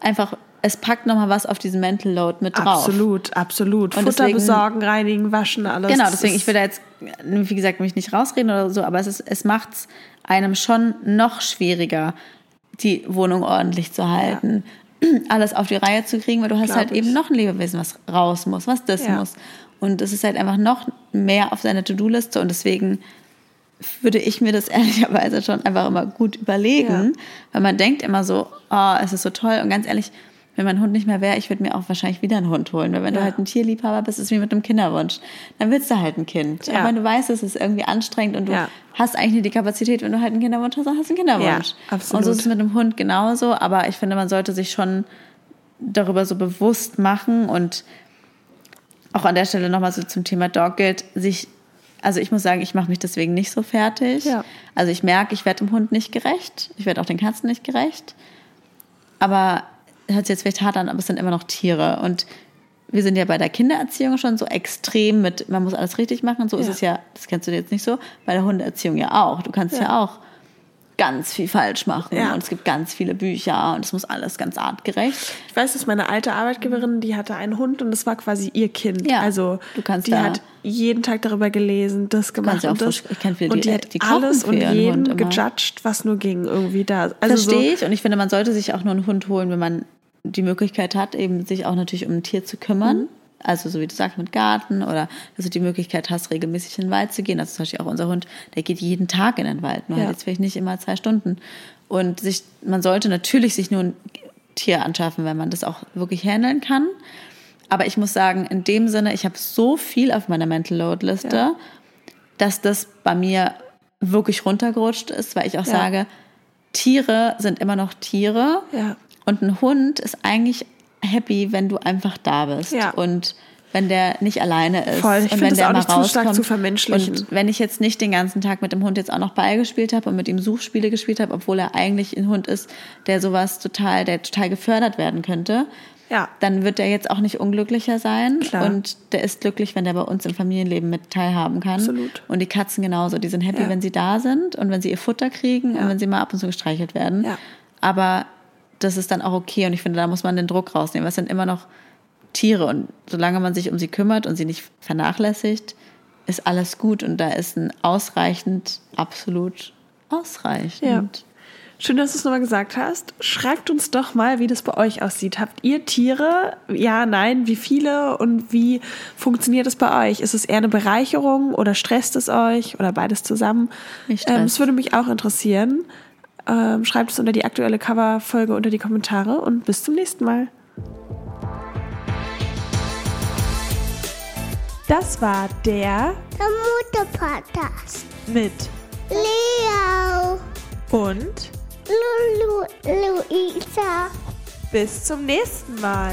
einfach, es packt nochmal was auf diesen Mental Load mit drauf. Absolut, absolut. Und Futter deswegen- besorgen, reinigen, waschen, alles. Genau, deswegen, ich will da jetzt, wie gesagt, mich nicht rausreden oder so, aber es, ist, es macht es einem schon noch schwieriger, die Wohnung ordentlich zu halten, alles auf die Reihe zu kriegen, weil du hast Glaub halt ich. eben noch ein Lebewesen, was raus muss, was das Ja. muss. Und es ist halt einfach noch mehr auf seiner To-Do-Liste und deswegen würde ich mir das ehrlicherweise schon einfach immer gut überlegen, weil man denkt immer so, oh, es ist so toll und ganz ehrlich, wenn mein Hund nicht mehr wäre, ich würde mir auch wahrscheinlich wieder einen Hund holen, weil wenn du Ja. halt ein Tierliebhaber bist, ist es wie mit einem Kinderwunsch, dann willst du halt ein Kind. Ja. Wenn du weißt, es ist irgendwie anstrengend und du Ja. hast eigentlich nicht die Kapazität, wenn du halt einen Kinderwunsch hast, dann hast du einen Kinderwunsch. Ja, absolut. Und so ist es mit einem Hund genauso, aber ich finde, man sollte sich schon darüber so bewusst machen und auch an der Stelle nochmal so zum Thema Dogguild, sich, also ich muss sagen, ich mache mich deswegen nicht so fertig. Ja. Also ich merke, ich werde dem Hund nicht gerecht, ich werde auch den Katzen nicht gerecht. Aber hört sich jetzt vielleicht hart an, aber es sind immer noch Tiere. Und wir sind ja bei der Kindererziehung schon so extrem mit, man muss alles richtig machen. Und so ist Ja. es ja, das kennst du jetzt nicht so, bei der Hundeerziehung ja auch. Du kannst ja, auch ganz viel falsch machen. Ja. Und es gibt ganz viele Bücher und es muss alles ganz artgerecht. Ich weiß, dass meine alte Arbeitgeberin, die hatte einen Hund und das war quasi ihr Kind. Ja, also du kannst die hat jeden Tag darüber gelesen, das gemacht und das. frisch- ich viele, und die die- hat die kochen alles und jeden gejudged, was nur ging irgendwie da. Also so, Verstehe ich. Und ich finde, man sollte sich auch nur einen Hund holen, wenn man die Möglichkeit hat, eben sich auch natürlich um ein Tier zu kümmern. Mhm. Also so wie du sagst, mit Garten oder dass du die Möglichkeit hast, regelmäßig in den Wald zu gehen. Also zum Beispiel auch unser Hund, der geht jeden Tag in den Wald, nur Ja. halt jetzt vielleicht nicht immer zwei Stunden. Und sich, man sollte natürlich sich nur ein Tier anschaffen, wenn man das auch wirklich handeln kann. Aber ich muss sagen, in dem Sinne, ich habe so viel auf meiner Mental Load Liste, Ja. dass das bei mir wirklich runtergerutscht ist, weil ich auch sage, Tiere sind immer noch Tiere Ja. und ein Hund ist eigentlich happy, wenn du einfach da bist Ja. und wenn der nicht alleine ist Voll. Ich und wenn das der auch mal nicht zu stark rauskommt zu vermenschlichen. und wenn ich jetzt nicht den ganzen Tag mit dem Hund jetzt auch noch Ball gespielt habe und mit ihm Suchspiele gespielt habe, obwohl er eigentlich ein Hund ist, der sowas total, der total gefördert werden könnte, Ja. dann wird er jetzt auch nicht unglücklicher sein. Klar. Und der ist glücklich, wenn der bei uns im Familienleben mit teilhaben kann. Absolut. Und die Katzen genauso. Die sind happy, Ja. wenn sie da sind und wenn sie ihr Futter kriegen und wenn sie mal ab und zu gestreichelt werden. Ja. Aber das ist dann auch okay. Und ich finde, da muss man den Druck rausnehmen. Es sind immer noch Tiere. Und solange man sich um sie kümmert und sie nicht vernachlässigt, ist alles gut. Und da ist ein ausreichend, absolut ausreichend. Ja. Schön, dass du es nochmal gesagt hast. Schreibt uns doch mal, wie das bei euch aussieht. Habt ihr Tiere? Ja, nein, wie viele und wie funktioniert es bei euch? Ist es eher eine Bereicherung oder stresst es euch oder beides zusammen? Ähm, es würde mich auch interessieren. Ähm, schreibt es unter die aktuelle Coverfolge unter die Kommentare und bis zum nächsten Mal. Das war der Der Mutter-Podcast. mit Leo, und Lulu, Luisa. bis zum nächsten Mal.